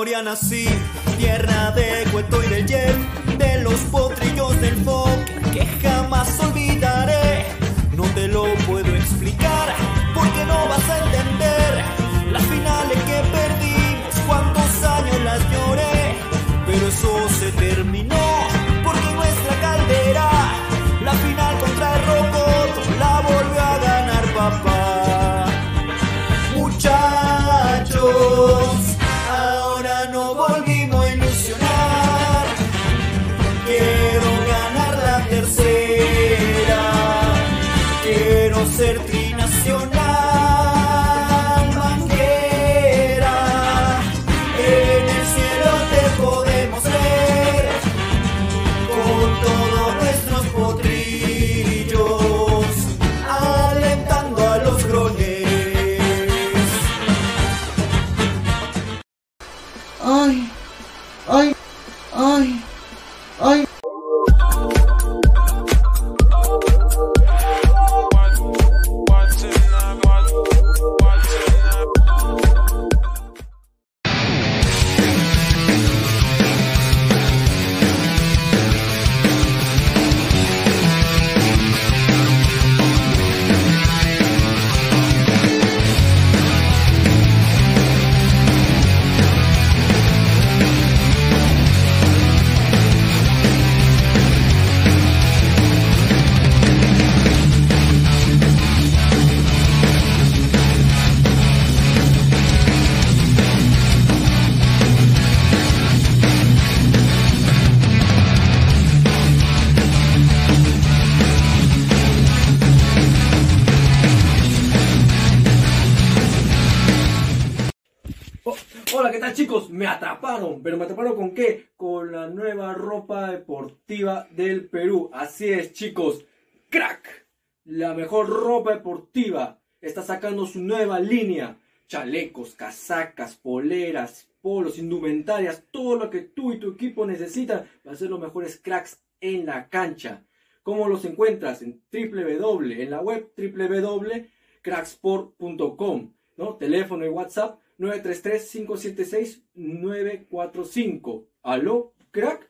victoria nací, tierra de cuento y del Perú. Así es chicos, crack, la mejor ropa deportiva está sacando su nueva línea. Chalecos, casacas, poleras, polos, indumentarias, todo lo que tú y tu equipo necesitan para ser los mejores cracks en la cancha. ¿Cómo los encuentras? En www, en la web www.cracksport.com, ¿no? Teléfono y WhatsApp 933-576-945. ¿Aló, crack?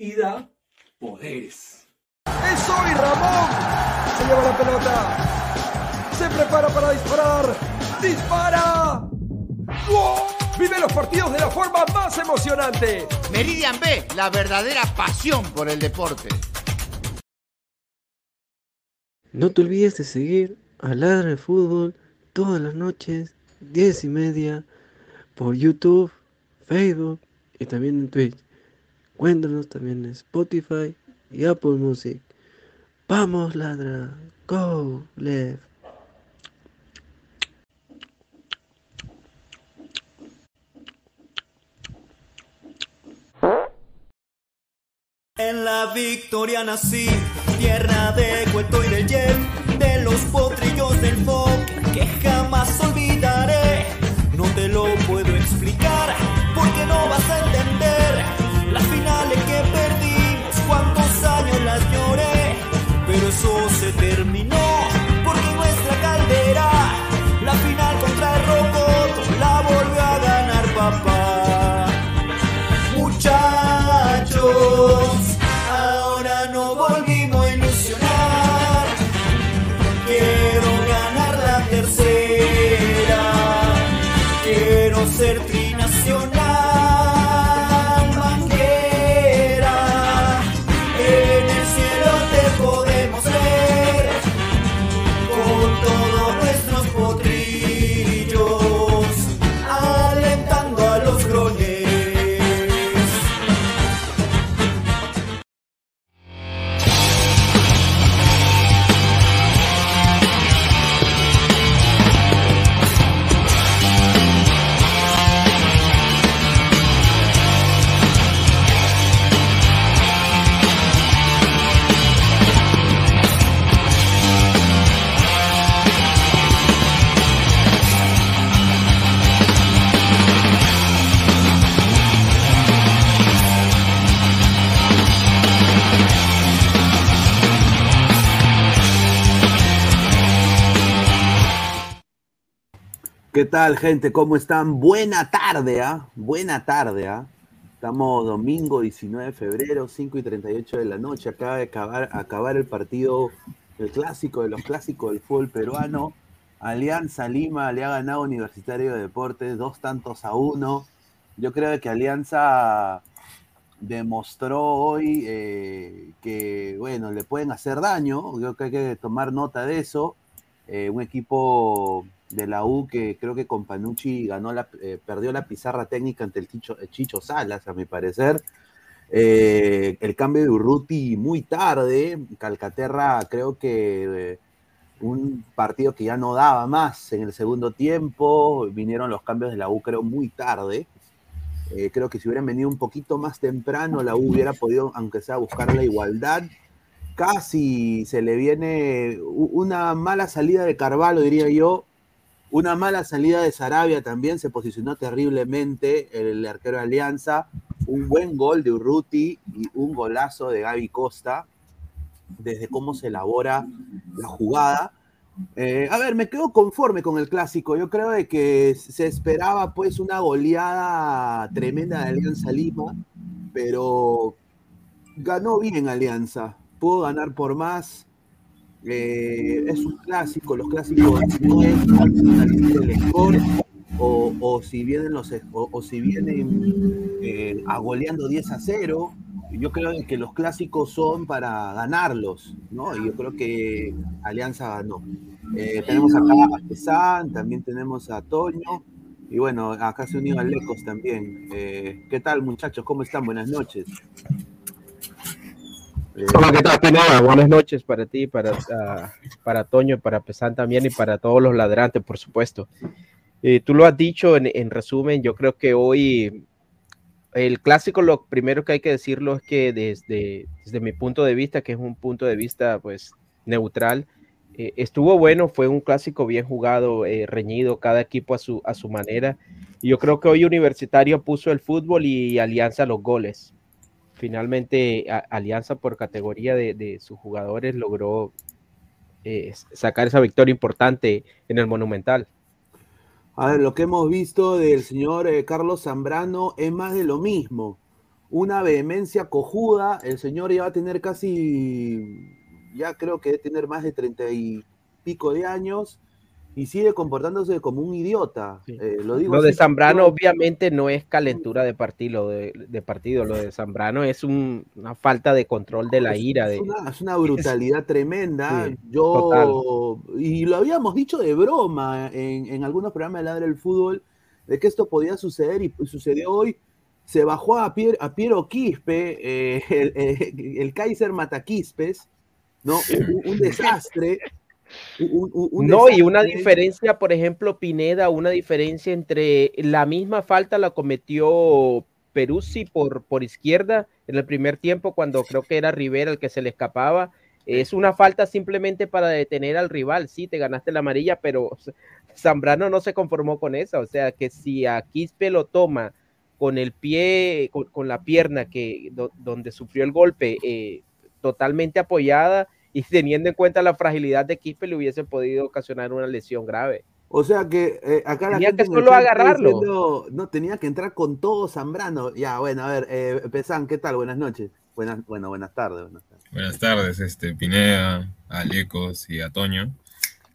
Y da poderes. ¡Es hoy Ramón! Se lleva la pelota. Se prepara para disparar. ¡Dispara! ¡Wow! Vive los partidos de la forma más emocionante. Meridian B, la verdadera pasión por el deporte. No te olvides de seguir a Ladra de Fútbol todas las noches, 10 y media, por YouTube, Facebook y también en Twitch. Cuéntanos también en Spotify y Apple Music. Vamos, Ladra. Go, Left. En la victoria nací, tierra de cuento y del yen, de los potrillos del folk que jamás olvidaré. Tal, gente? ¿Cómo están? Buena tarde, ¿ah? Buena tarde, ¿ah? Estamos domingo 19 de febrero, 5 y 38 de la noche. Acaba de acabar, acabar el partido, el clásico de los clásicos del fútbol peruano. Alianza Lima le ha ganado Universitario de Deportes dos tantos a uno. Yo creo que Alianza demostró hoy eh, que, bueno, le pueden hacer daño. Creo que hay que tomar nota de eso. Eh, un equipo de la U que creo que con Panucci ganó la, eh, perdió la pizarra técnica ante el Chicho, el Chicho Salas, a mi parecer. Eh, el cambio de Urruti muy tarde. Calcaterra creo que eh, un partido que ya no daba más en el segundo tiempo. Vinieron los cambios de la U creo muy tarde. Eh, creo que si hubieran venido un poquito más temprano, la U hubiera podido, aunque sea, buscar la igualdad. Casi se le viene una mala salida de Carvalho, diría yo. Una mala salida de Sarabia también, se posicionó terriblemente el arquero de Alianza. Un buen gol de Urruti y un golazo de Gaby Costa, desde cómo se elabora la jugada. Eh, a ver, me quedo conforme con el clásico. Yo creo de que se esperaba pues una goleada tremenda de Alianza Lima, pero ganó bien Alianza. Pudo ganar por más. Eh, es un clásico, los clásicos no es el score o, o si vienen los o, o si vienen eh, agoleando 10 a 0. Yo creo que los clásicos son para ganarlos, ¿no? Y yo creo que Alianza ganó. Eh, tenemos acá a Pesán, también tenemos a Toño, y bueno, acá se unió a Lecos también. Eh, ¿Qué tal, muchachos? ¿Cómo están? Buenas noches. Eh, Hola, ¿qué tal? Buenas noches para ti, para, ah, para Toño, para Pesán también y para todos los ladrantes, por supuesto. Eh, tú lo has dicho en, en resumen, yo creo que hoy el clásico, lo primero que hay que decirlo es que desde, desde mi punto de vista, que es un punto de vista pues neutral, eh, estuvo bueno, fue un clásico bien jugado, eh, reñido, cada equipo a su, a su manera. Y yo creo que hoy Universitario puso el fútbol y Alianza los goles. Finalmente, Alianza por categoría de, de sus jugadores logró eh, sacar esa victoria importante en el Monumental. A ver, lo que hemos visto del señor eh, Carlos Zambrano es más de lo mismo. Una vehemencia cojuda. El señor ya va a tener casi, ya creo que debe tener más de treinta y pico de años y sigue comportándose como un idiota. Eh, lo digo Lo de Zambrano obviamente no es calentura de partido, de, de partido. Lo de Zambrano es un- una falta de control de la Es- ira. Es una, es una brutalidad tremenda. Sí, Yo, y lo habíamos dicho de broma en, en algunos programas de Ladra el Fútbol, de que esto podía suceder y sucedió hoy. Se bajó a, Pier- a Piero Quispe, eh, el, el- el Kaiser Mataquispes, ¿no? Un, un desastre. Un- un- un no, y una diferencia, por ejemplo, Pineda, una diferencia entre la misma falta la cometió Peruzzi por, por izquierda en el primer tiempo, cuando creo que era Rivera el que se le escapaba. Es una falta simplemente para detener al rival. Sí, te ganaste la amarilla, pero Zambrano no se conformó con eso. O sea, que si a Quispe lo toma con el pie, con, con la pierna que do- donde sufrió el golpe, eh, totalmente apoyada y teniendo en cuenta la fragilidad de Quispe, le hubiese podido ocasionar una lesión grave. O sea que eh, acá la Tenía gente que el solo agarrarlo. diciendo, no, tenía que entrar con todo Zambrano. Ya, bueno, a ver, eh, Pesán, ¿qué tal? Buenas noches. Buenas, bueno, buenas tardes. Buenas tardes. Buenas tardes, este, Pineda, a Lecos y a Toño.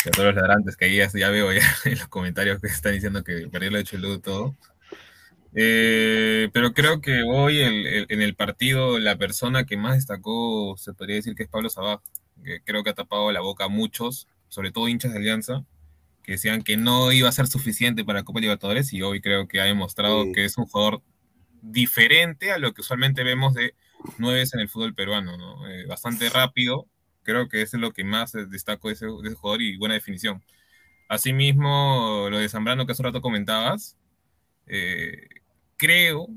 Y a todos los ladrantes que ahí ya, ya veo ya en los comentarios que están diciendo que perdió lo de Chulú todo. Eh, pero creo que hoy el- el- en el partido la persona que más destacó se podría decir que es Pablo Sabaj, que creo que ha tapado la boca a muchos, sobre todo hinchas de Alianza, que decían que no iba a ser suficiente para Copa Libertadores y hoy creo que ha demostrado Sí. que es un jugador diferente a lo que usualmente vemos de nueves en el fútbol peruano, ¿no? Eh, bastante rápido, creo que eso es lo que más destaco de ese, de ese jugador y buena definición. Asimismo, lo de Zambrano que hace un rato comentabas, eh, creo,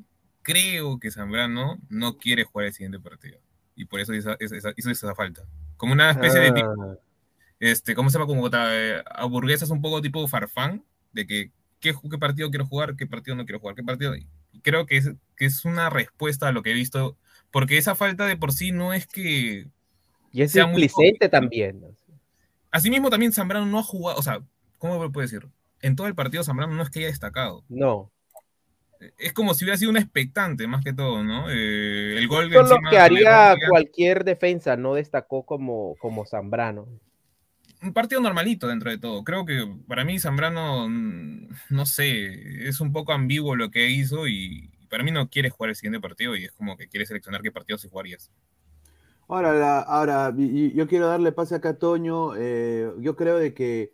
creo que Zambrano no quiere jugar el siguiente partido y por eso hizo hizo esa falta. Como una especie de tipo, Ah, este, ¿cómo se llama? Como eh, hamburguesas un poco tipo farfán, de que ¿qué, qué partido quiero jugar, qué partido no quiero jugar, qué partido. Y creo que es, que es una respuesta a lo que he visto, porque esa falta de por sí no es que. y es sea muy también. Asimismo, también Zambrano no ha jugado, o sea, ¿cómo puedo decir? en todo el partido Zambrano no es que haya destacado. No. Es como si hubiera sido un expectante, más que todo, ¿no? Eh, el gol Eso es lo que haría cualquier defensa, no destacó como, como Zambrano. un partido normalito dentro de todo. Creo que para mí Zambrano, mm, no sé, es un poco ambiguo lo que hizo y para mí no quiere jugar el siguiente partido y es como que quiere seleccionar qué partidos se jugarías. Ahora, la- ahora yo quiero darle pase acá a Toño. eh, yo creo de que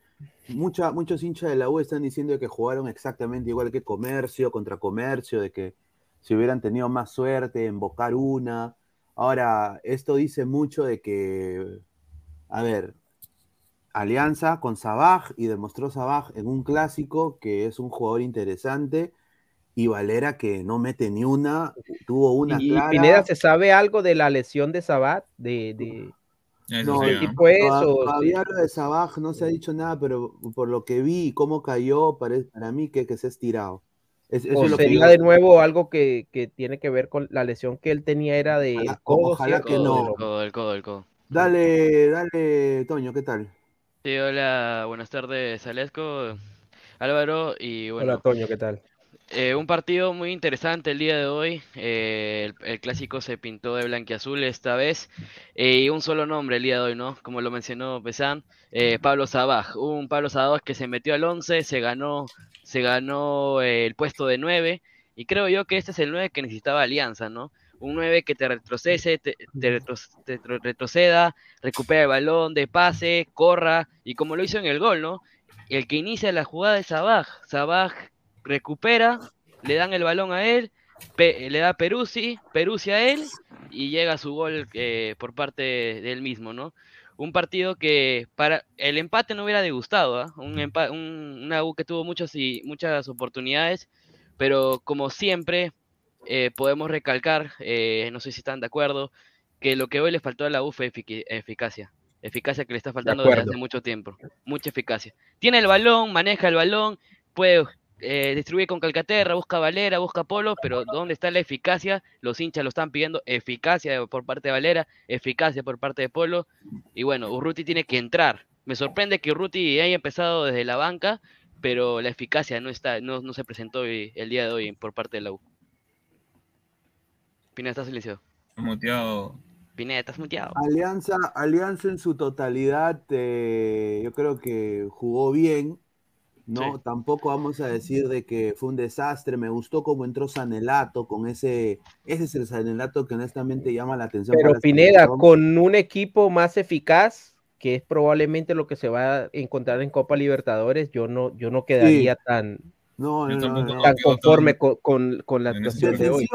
mucha, muchos hinchas de la U están diciendo que jugaron exactamente igual que Comercio contra Comercio, de que si hubieran tenido más suerte en bocar una. Ahora, esto dice mucho de que, a ver, alianza con Sabaj y demostró Sabaj en un clásico que es un jugador interesante y Valera que no mete ni una, tuvo una Y clara. Pineda, ¿se sabe algo de la lesión de Sabat? De, de... Eso No, sí, ¿Qué ¿no? tipo es? Toda- o- Todavía lo de Sabaj no se ha dicho nada, pero por lo que vi y cómo cayó, pare- para mí que, que se ha estirado. Es- eso o es lo que sería yo- de nuevo algo que, que tiene que ver con la lesión que él tenía era de Ojalá- codo, ojalá que no. codo, el codo, el codo, el codo. Dale, dale, Toño, ¿qué tal? Sí, hola, buenas tardes, Alesco, Álvaro, y Hola, bueno, Toño, ¿qué tal? Eh, un partido muy interesante el día de hoy. eh, el, clásico se pintó de blanquiazul esta vez. eh, y un solo nombre el día de hoy, ¿no? Como lo mencionó Pesán, eh, Pablo Sabaj. Un Pablo Sabaj que se metió al 11, se ganó, se ganó el puesto de 9. Y creo yo que este es el 9 que necesitaba Alianza, ¿no? Un 9 que te te, retro- te retro- retroceda, recupera el balón de pase, corra, y como lo hizo en el gol, ¿no? El que inicia la jugada es Sabaj. Sabaj recupera, le dan el balón a él, pe- le da Peruzzi, Peruzzi a él, y llega su gol eh, por parte de él mismo, ¿no? Un partido que para el empate no hubiera disgustado, ¿ah? Un, empa- un- una U que tuvo muchos y, muchas oportunidades, pero como siempre eh, podemos recalcar, eh, no sé si están de acuerdo, que lo que hoy le faltó a la U fue eficacia. Eficacia que le está faltando desde hace mucho tiempo. Mucha eficacia. Tiene el balón, maneja el balón, puede eh, distribuir con Calcaterra, busca Valera, busca Polo, pero ¿dónde está la eficacia? Los hinchas lo están pidiendo eficacia por parte de Valera, eficacia por parte de Polo. Y bueno, Urruti tiene que entrar. Me sorprende que Urruti haya empezado desde la banca, pero la eficacia no está, no, no se presentó hoy- el día de hoy por parte de la U. Pineda, estás silenciado. Muteado. Pineda, estás muteado. Alianza, Alianza en su totalidad, eh, yo creo que jugó bien, ¿no? Sí. Tampoco vamos a decir de que fue un desastre. Me gustó cómo entró Sanelato con ese, ese es el Sanelato que honestamente llama la atención. Pero Pineda, con un equipo más eficaz, que es probablemente lo que se va a encontrar en Copa Libertadores, yo no, yo no quedaría tan, No, no, no, tan conforme con, con- con la actuación de hoy.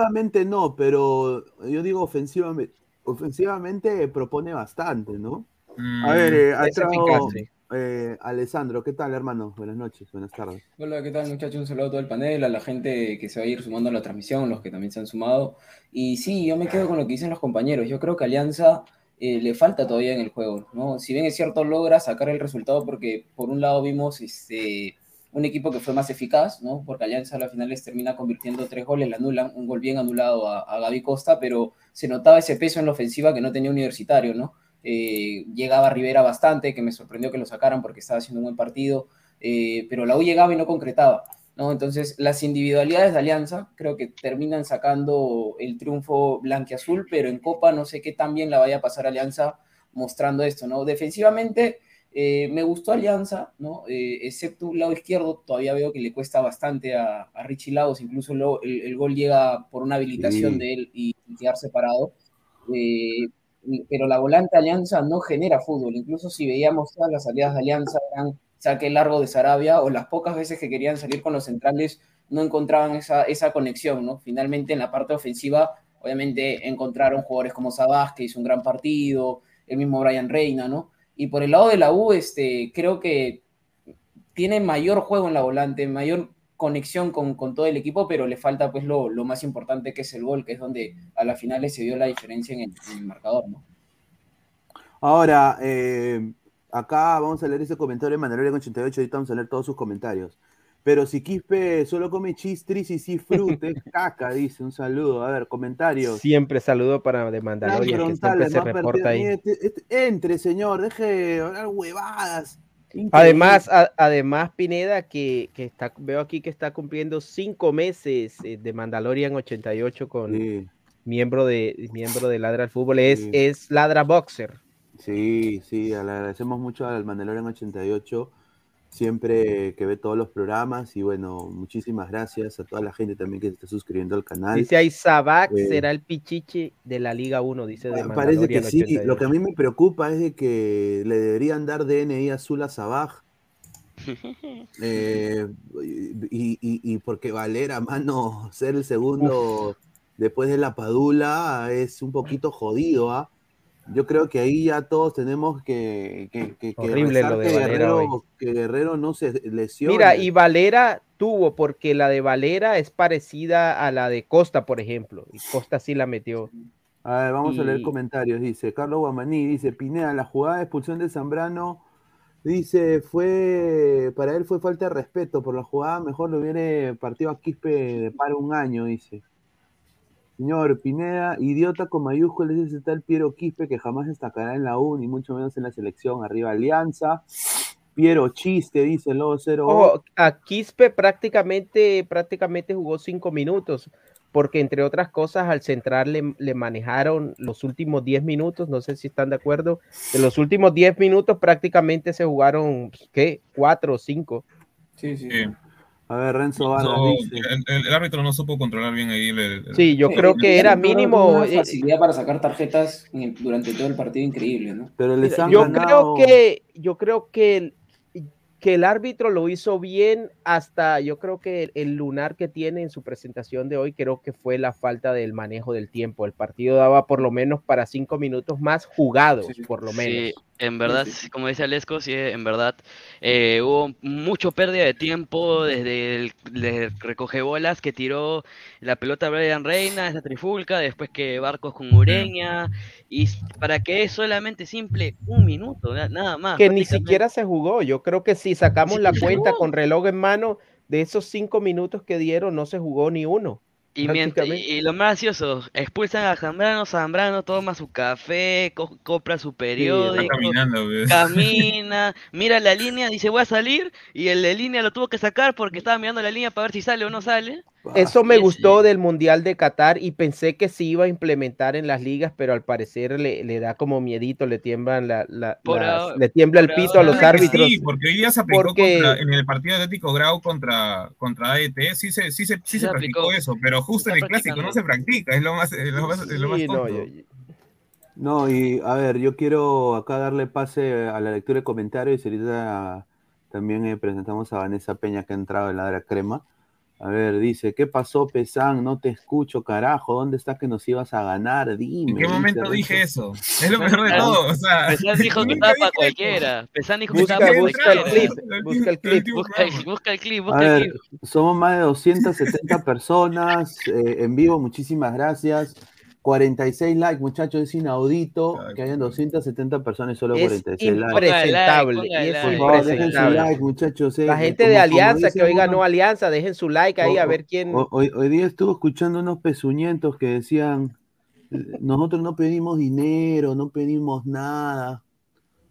No, pero yo digo ofensivamente, ofensivamente propone bastante, ¿no? Mm, A ver, eh, ha Es entrado, eficaz, sí. Eh, Alessandro, ¿qué tal, hermano? Buenas noches, buenas tardes. Hola, ¿qué tal muchachos? Un saludo a todo el panel, a la gente que se va a ir sumando a la transmisión, los que también se han sumado. Y sí, yo me quedo con lo que dicen los compañeros. Yo creo que Alianza eh, le falta todavía en el juego, ¿no? Si bien es cierto, logra sacar el resultado porque por un lado vimos este, un equipo que fue más eficaz, ¿no? Porque Alianza a la final les termina convirtiendo tres goles, le anulan, un gol bien anulado a, a Gaby Costa, pero se notaba ese peso en la ofensiva que no tenía Universitario, ¿no? Eh, llegaba Rivera bastante, que me sorprendió que lo sacaran porque estaba haciendo un buen partido, eh, pero la U llegaba y no concretaba, ¿no? Entonces, las individualidades de Alianza creo que terminan sacando el triunfo blanquiazul, pero en Copa no sé qué tan bien la vaya a pasar Alianza mostrando esto, ¿no? Defensivamente, eh, me gustó Alianza, ¿no? Eh, excepto un lado izquierdo, todavía veo que le cuesta bastante a, a Richie Lagos, incluso lo- el, el gol llega por una habilitación Sí. de él y, y quedar separado. Eh, pero la volante Alianza no genera fútbol, incluso si veíamos todas las salidas de Alianza eran saque largo de Sarabia o las pocas veces que querían salir con los centrales no encontraban esa, esa conexión, ¿no? Finalmente en la parte ofensiva, obviamente encontraron jugadores como Sabás, que hizo un gran partido, el mismo Brian Reina, ¿no? Y por el lado de la U, este, creo que tiene mayor juego en la volante, mayor conexión con, con todo el equipo, pero le falta pues lo, lo más importante que es el gol, que es donde a la final se dio la diferencia en el, en el marcador, ¿no? Ahora, eh, acá vamos a leer ese comentario de Manuel 88, ahorita vamos a leer todos sus comentarios. Pero si Quispe solo come chistris y sí fruta, es caca, dice, un saludo. A ver, comentarios. Siempre saludo para de Mandalorian, que siempre se reporta ahí. Este- este- entre, señor, deje de hablar huevadas. Además, a- además Pineda, que, que está, veo aquí que está cumpliendo cinco meses eh, de Mandalorian 88 con miembro de miembro de Ladra al Fútbol, es, Sí. es Ladra Boxer. Sí, sí, le agradecemos mucho al Mandalorian 88, siempre que ve todos los programas y bueno, muchísimas gracias a toda la gente también que se está suscribiendo al canal. Dice ahí Sabac Eh, será el pichichi de la Liga 1, dice de Parece que sí, 88. lo que a mí me preocupa es de que le deberían dar DNI azul a Sabaj. Eh, y, y- y porque Valera, mano, ser el segundo después de la Padula es un poquito jodido, ¿ah? Yo creo que ahí ya todos tenemos que, que, que- que Horrible lo de que Guerrero, que Guerrero no se lesione. Mira, y Valera tuvo, porque la de Valera es parecida a la de Costa, por ejemplo, y Costa sí la metió. A ver, vamos a leer comentarios. Dice Carlos Guamaní, dice Pineda, la jugada de expulsión de Zambrano, dice, fue, para él fue falta de respeto por la jugada, mejor le hubiera partido a Quispe de paro un año, dice. Señor Pineda, idiota con mayúsculas, dice tal Piero Quispe que jamás destacará en la U, ni mucho menos en la selección. Arriba Alianza. Piero Chiste, dice el Lobo 0 Ojo, a Quispe prácticamente, prácticamente jugó cinco minutos, porque entre otras cosas al central le, le manejaron los últimos 10 minutos, no sé si están de acuerdo, de los últimos 10 minutos prácticamente se jugaron, ¿qué? Cuatro o cinco. Sí, sí. A ver, Renzo Vargas No, dice. el, el árbitro no supo controlar bien ahí. el- el- Sí, yo creo que era mínimo, Una eh, facilidad para sacar tarjetas en el- durante todo el partido increíble, ¿no? Pero les han yo ganado- creo que yo creo que que el árbitro lo hizo bien hasta yo creo que el, el lunar que tiene en su presentación de hoy creo que fue la falta del manejo del tiempo. El partido daba por lo menos para cinco minutos más jugados por lo menos. Sí, en verdad, sí, como dice Alesco, sí, en verdad eh, hubo mucho pérdida de tiempo desde el desde el recoge bolas que tiró la pelota a Brian Reina, esa trifulca, después que Barcos con Ureña, y para que es solamente simple un minuto, na- nada más. que ni siquiera se jugó yo creo que si sacamos la cuenta con reloj en mano de esos cinco minutos que dieron no se jugó ni uno Y, mientras- y, lo más gracioso, expulsan a Zambrano, Zambrano toma su café, co- compra su periódico, caminando, camina, mira la línea, dice voy a salir, y el de línea lo tuvo que sacar porque estaba mirando la línea para ver si sale o no sale. Eso me Y gustó del Mundial de Qatar y pensé que se iba a implementar en las ligas, pero al parecer le, le da como miedito, le tiemblan la, la- Por las- ahora- le tiembla el por pito a los árbitros. Sí, porque hoy día se aplicó Porque- contra- en el partido de Atlético Grau contra, contra AET, sí se, sí se, sí Sí se se practicó aplicó. eso, pero justo en el clásico no se practica, es lo más, es lo más, es lo más tonto. yo- No, y a ver, yo quiero acá darle pase a la lectura de comentarios y ahorita también eh, presentamos a Vanessa Peña que ha entrado en la Dra crema. A ver, dice, ¿qué pasó, Pesán? No te escucho, carajo. ¿Dónde estás que nos ibas a ganar? Dime. ¿En qué momento dije eso? Es lo mejor de todo, o sea. Pesán dijo que estaba para cualquiera. Pesán dijo que Busca, estaba para busca el cualquiera. clip, busca el clip. Busca el, busca el clip, A busca el clip. somos más de 270 personas eh, en vivo, muchísimas gracias. 46 likes, muchachos, es inaudito que hayan 270 personas y solo Es 46 likes. impresentable, Póngale y es like, Por favor, dejen su like, muchachos. eh, La eh, gente como- de Alianza, que hoy ganó Alianza, dejen su like ahí a ver quién. o- Hoy, hoy día estuve escuchando unos pezuñentos que decían, eh, nosotros no pedimos dinero, no pedimos nada.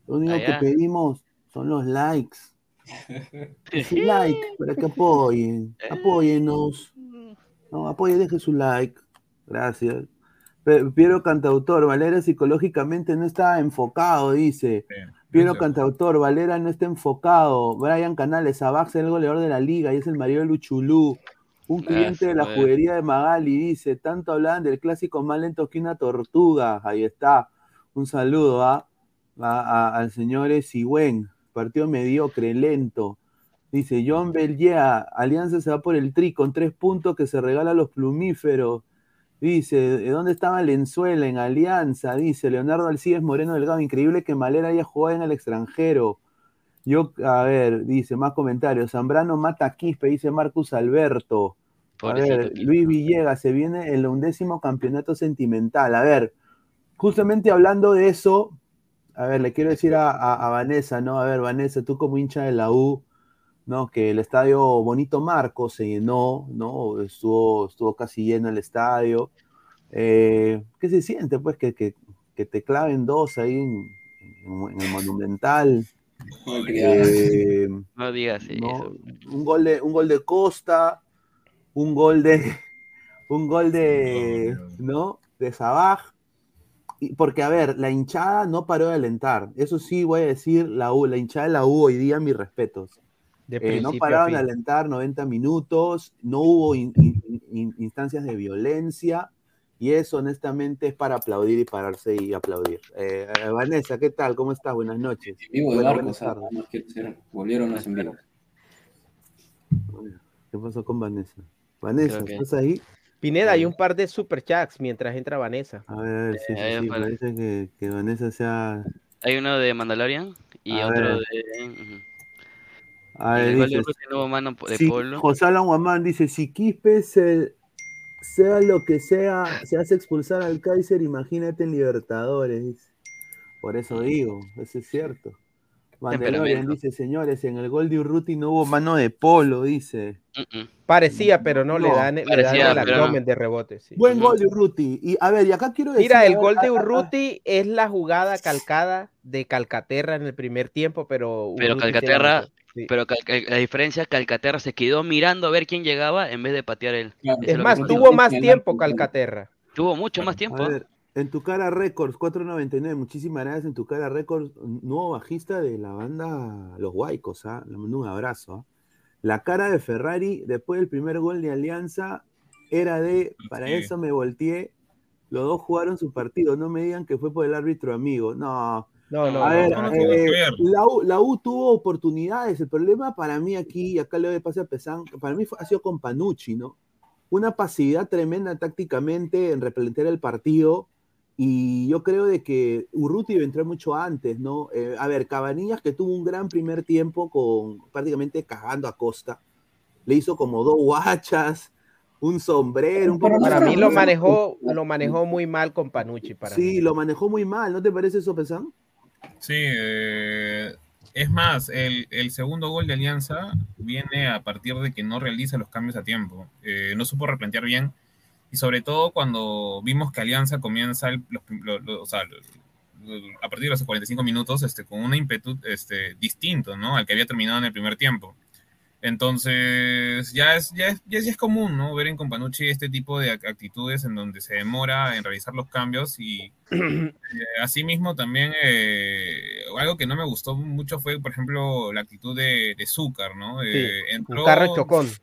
Lo único Allá. que pedimos son los likes. Su like para que apoyen. Apóyennos. No, apoyen, dejen su like. Gracias. Piero Cantautor, Valera psicológicamente no está enfocado, dice. Piero. Cantautor, Valera no está enfocado. Brian Canales, Abax es el goleador de la liga y es el marido de Luchulú. Un cliente de la juguería de Magali dice, tanto hablaban del clásico más lento que una tortuga. Ahí está. Un saludo a, a- al señor Esigüen. Partido mediocre, lento. Dice John Belgea, Alianza se va por el tri con tres puntos que se regala a los plumíferos. Dice, ¿de dónde estaba Lenzuela en Alianza? Dice Leonardo Alcides Moreno Delgado, increíble que Malera haya jugado en el extranjero. Yo, a ver, dice, más comentarios. Zambrano mata a Quispe, dice Marcus Alberto. A ver. Luis Villegas, se viene el undécimo campeonato sentimental. A ver, justamente hablando de eso, a ver, le quiero decir a, a- a Vanessa, ¿no? A ver, Vanessa, tú como hincha de la U, ¿no? Que el estadio Bonito Marco se llenó, ¿no? Estuvo, estuvo casi lleno el estadio. Eh, ¿Qué se siente, pues, que, que- que te claven dos ahí en, el Monumental? Eh, No digas no, eso. un gol de un gol de Costa, un gol de un gol de no de Sabaj. Y- Porque, a ver, la hinchada no paró de alentar. Eso sí, voy a decir, la, U, la hinchada de la U hoy día, mis respetos. De Eh, no pararon de alentar 90 minutos, no hubo in- in- in- instancias de violencia, y eso honestamente es para aplaudir y pararse y aplaudir. Eh, eh, Vanessa, ¿qué tal? ¿Cómo estás? Buenas noches. Vivo de Bueno, no ser- volvieron los envíos. ¿Qué pasó con Vanessa? Vanessa, que- ¿estás ahí? Pineda, hay un par de superchats mientras entra Vanessa. A ver, a ver, sí, sí, Eh, sí, para- parece que, que Vanessa sea... Hay uno de Mandalorian y A otro ver. de. A Y ver, el gol de dice, Ruti no hubo mano de si- Polo. José Alan Guamán dice, si Quispe se- sea lo que sea, se hace expulsar al Kaiser, imagínate en Libertadores. Por eso digo, eso es cierto. Mandalorian dice, señores, en el gol de Urruti no hubo mano de polo, dice. Parecía, pero no, le dan, le dan el pero no. abdomen de rebote. sí. Buen gol de Urruti. Y a ver, y acá quiero decir... Mira, el ver, gol de a- a- a- Urruti es la jugada calcada de Calcaterra en el primer tiempo, pero Pero Urruti Calcaterra, sí. pero Cal- la diferencia, Calcaterra se quedó mirando a ver quién llegaba en vez de patear él. Eso Es más, que- tuvo más tiempo Calcaterra. Tuvo mucho más tiempo. A ver, en tu cara Records, 499, muchísimas gracias. En tu cara Records, nuevo bajista de la banda Los Guaicos, ¿ah? Le mando un abrazo. ¿ah? La cara de Ferrari, después del primer gol de Alianza, era de, para Sí. eso me volteé, los dos jugaron su partido, no me digan que fue por el árbitro amigo. No, No, no, a no, ver, no, eh, la, U, la U tuvo oportunidades. El problema para mí aquí, y acá le doy pase a Pesán, para mí fue- ha sido con Panucci, ¿no? Una pasividad tremenda tácticamente en replantear el partido. Y yo creo de que Urruti iba a entrar mucho antes, ¿no? Eh, a ver, Cabanillas que tuvo un gran primer tiempo con prácticamente cagando a Costa. Le hizo como dos guachas, un sombrero. Un poco Para mí lo manejó, lo manejó muy mal con Panucci. Para Sí, mí. lo manejó muy mal, ¿no te parece eso, Pesán? Sí, eh, es más, el, segundo gol de Alianza viene a partir de que no realiza los cambios a tiempo. Eh, no supo replantear bien. Y sobre todo cuando vimos que Alianza comienza el- los a partir de los 45 minutos este, con un ímpetu este, distinto ¿no? al que había terminado en el primer tiempo. Entonces, ya es, ya, es, ya, es, común, ¿no? Ver en Companucci este tipo de ac- actitudes en donde se demora en realizar los cambios y eh, asimismo también eh, algo que no me gustó mucho fue, por ejemplo, la actitud de, de Zúcar, ¿no? Sí, Eh, un entró, chocón.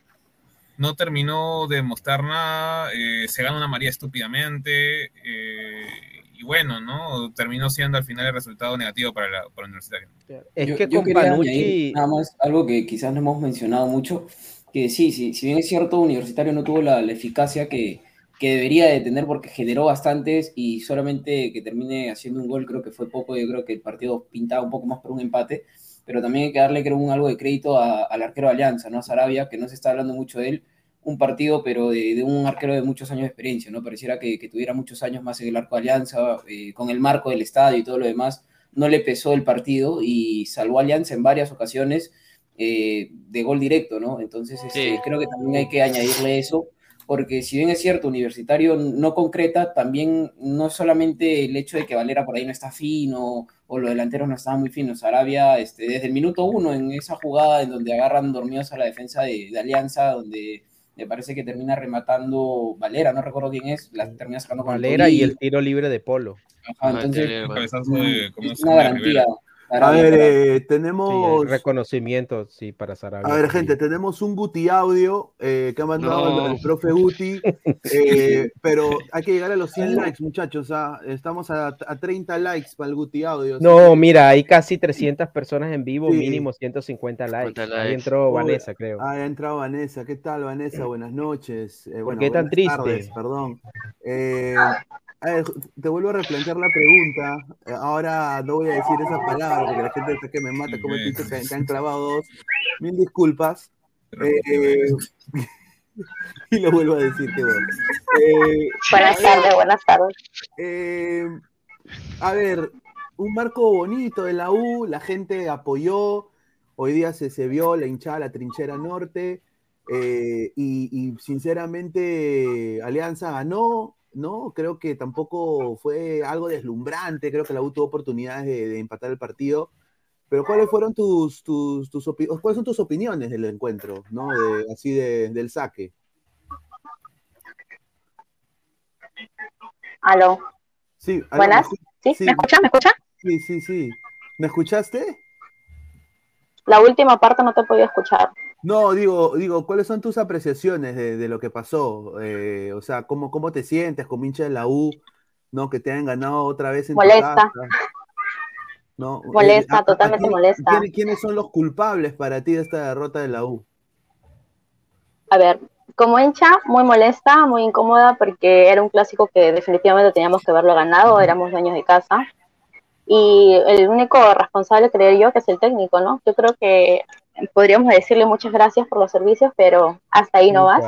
no terminó de mostrar nada, eh, se gana una María estúpidamente eh, y bueno, ¿no? Terminó siendo al final el resultado negativo para, la, para el Universitario. Es Yo- que yo con quería Panucci. añadir nada más algo que quizás no hemos mencionado mucho, que sí, sí, si bien es cierto, Universitario no tuvo la, la eficacia que, que debería de tener porque generó bastantes y solamente que termine haciendo un gol creo que fue poco, yo creo que el partido pintaba un poco más por un empate, pero también hay que darle creo un algo de crédito a- al arquero de Alianza, ¿no? A Sarabia, que no se está hablando mucho de él, un partido pero de, de un arquero de muchos años de experiencia, ¿no? Pareciera que, que tuviera muchos años más en el arco de Alianza, eh, con el marco del estadio y todo lo demás, no le pesó el partido y salvó a Alianza en varias ocasiones eh, de gol directo, ¿no? Entonces, este, creo que también hay que añadirle eso, porque si bien es cierto, Universitario no concreta, también no es solamente el hecho de que Valera por ahí no está fino o los delanteros no estaban muy finos. Arabia, este, desde el minuto uno, en esa jugada en donde agarran dormidos a la defensa de, de Alianza, donde me parece que termina rematando Valera, no recuerdo quién es, la termina sacando con Valera y el tiro libre de Polo. Ajá, entonces, Un cabezazo de- ¿cómo es una garantía. Rivera. A ver, eh, Sí, tenemos... el reconocimiento, sí, para Sarabia. A ver, sí. gente, tenemos un Guti audio eh, que ha mandado No. el, el profe Guti, eh, pero hay que llegar a los 100 likes, muchachos. ah, Estamos a, a 30 likes para el Guti audio. No, mira, hay casi 300 personas en vivo, Sí. mínimo 150 likes. 50 Ahí likes. entró Uy, Vanessa, creo. Ah, ha entrado Vanessa. ¿Qué tal, Vanessa? Buenas noches. Eh, bueno, qué tan buenas triste? tardes, perdón. A ver, te vuelvo a replantear la pregunta. Eh, ahora no voy a decir esa palabra porque la gente está que me mata como el pito que, que han clavado dos. Mil disculpas. Eh, y lo vuelvo a decir, qué bueno. Eh, Buenas tardes, buenas tardes. eh, a ver, un marco bonito de la U, la gente apoyó, hoy día se, se vio la hinchada, la trinchera norte, eh, y, y sinceramente Alianza ganó, ¿no? Creo que tampoco fue algo deslumbrante, creo que la U tuvo oportunidades de, de empatar el partido, Pero ¿cuáles fueron tus, tus, tus cuáles son tus opiniones del encuentro, ¿no? De, así de, del saque. Aló. Sí, aló, Buenas. sí, ¿Sí? ¿Me escuchas? ¿Me escuchas? Sí, sí, sí. ¿Me escuchaste? La última parte no te podía escuchar. No, digo, digo, ¿cuáles son tus apreciaciones de, de lo que pasó? Eh, o sea, ¿cómo, ¿cómo te sientes como hincha de la U, ¿no? Que te hayan ganado otra vez en tu Molesta. casa, ¿no? Molesta, Eh, a- a- totalmente a molesta. ¿quiénes, quiénes son los culpables para ti de esta derrota de la U? A ver, como hincha, muy molesta, muy incómoda, porque era un clásico que definitivamente teníamos que haberlo ganado, éramos dueños de casa. Y el único responsable, creo yo, que es el técnico, ¿no? Yo creo que podríamos decirle muchas gracias por los servicios, pero hasta ahí no vas.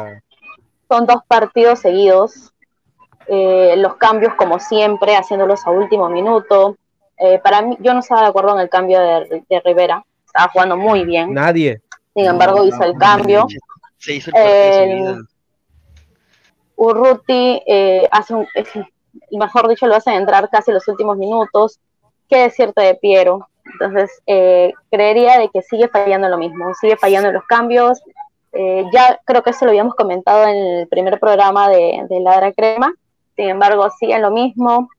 Son dos partidos seguidos, eh, los cambios como siempre, haciéndolos a último minuto. Eh, para mí, yo no estaba de acuerdo en el cambio de, de Rivera, estaba jugando muy bien. Nadie. Sin embargo, hizo el cambio. Se hizo el partido El-. Urruti eh, hace un, mejor dicho, lo hacen entrar casi los últimos minutos. ¿Qué decirte de Piero? Entonces, eh, creería de que sigue fallando lo mismo, sigue fallando los cambios. Eh, ya creo que eso lo habíamos comentado en el primer programa de, de Ladra Crema. Sin embargo, sigue lo mismo.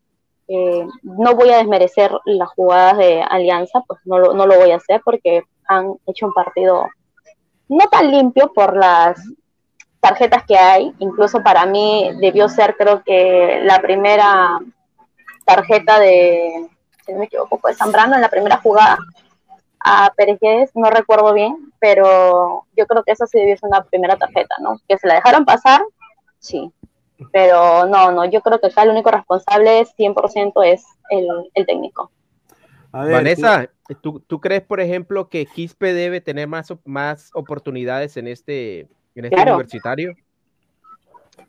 Eh, no voy a desmerecer las jugadas de Alianza, pues no lo, no lo voy a hacer porque han hecho un partido no tan limpio por las tarjetas que hay. Incluso para mí debió ser, creo que la primera tarjeta de, si no me equivoco, fue Zambrano en la primera jugada a Pérez Guedes, no recuerdo bien, pero yo creo que esa sí debió ser una primera tarjeta, ¿no? Que se la dejaron pasar, sí. Pero no, no, yo creo que acá el único responsable 100% es el, el técnico. A ver, Vanessa, ¿tú, tú crees, por ejemplo, que Quispe debe tener más, más oportunidades en este, en este Claro. universitario?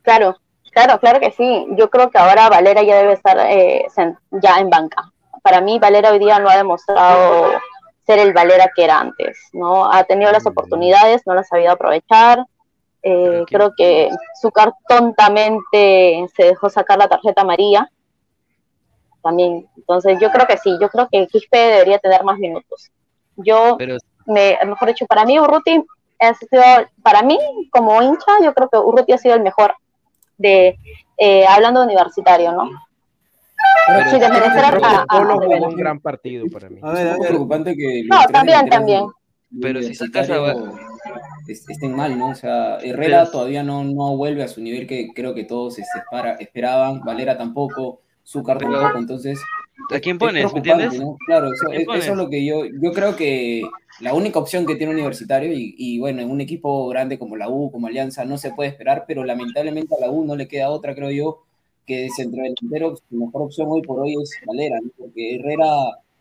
Claro, claro, claro que sí. Yo creo que ahora Valera ya debe estar eh, ya en banca. Para mí, Valera hoy día no ha demostrado ser el Valera que era antes, ¿no? Ha tenido las oportunidades, no las ha sabido aprovechar. Eh, creo que Zúcar tontamente se dejó sacar la tarjeta amarilla. También, entonces yo creo que sí, yo creo que Quispe debería tener más minutos. Yo, Pero me, mejor dicho, para mí Urruti ha sido, para mí como hincha, yo creo que Urruti ha sido el mejor de, eh, hablando de universitario, ¿no? Pero- Sin desmerecer a- a- jugó un gran partido para mí. A ver, es preocupante que No, también, también. Pero si sacas a- estén mal, ¿no? O sea, Herrera Pero- todavía no, no vuelve a su nivel que creo que todos para- esperaban, Valera tampoco, Zúcar Pero- tampoco, entonces ¿A quién es pones? ¿Me entiendes? ¿no? Claro, eso, ¿A quién es- eso es lo que yo, yo creo que la única opción que tiene Universitario, y, y bueno, en un equipo grande como la U, como Alianza, no se puede esperar, pero lamentablemente a la U no le queda otra, creo yo, que de centrodelantero, su mejor opción hoy por hoy es Valera, ¿no? porque Herrera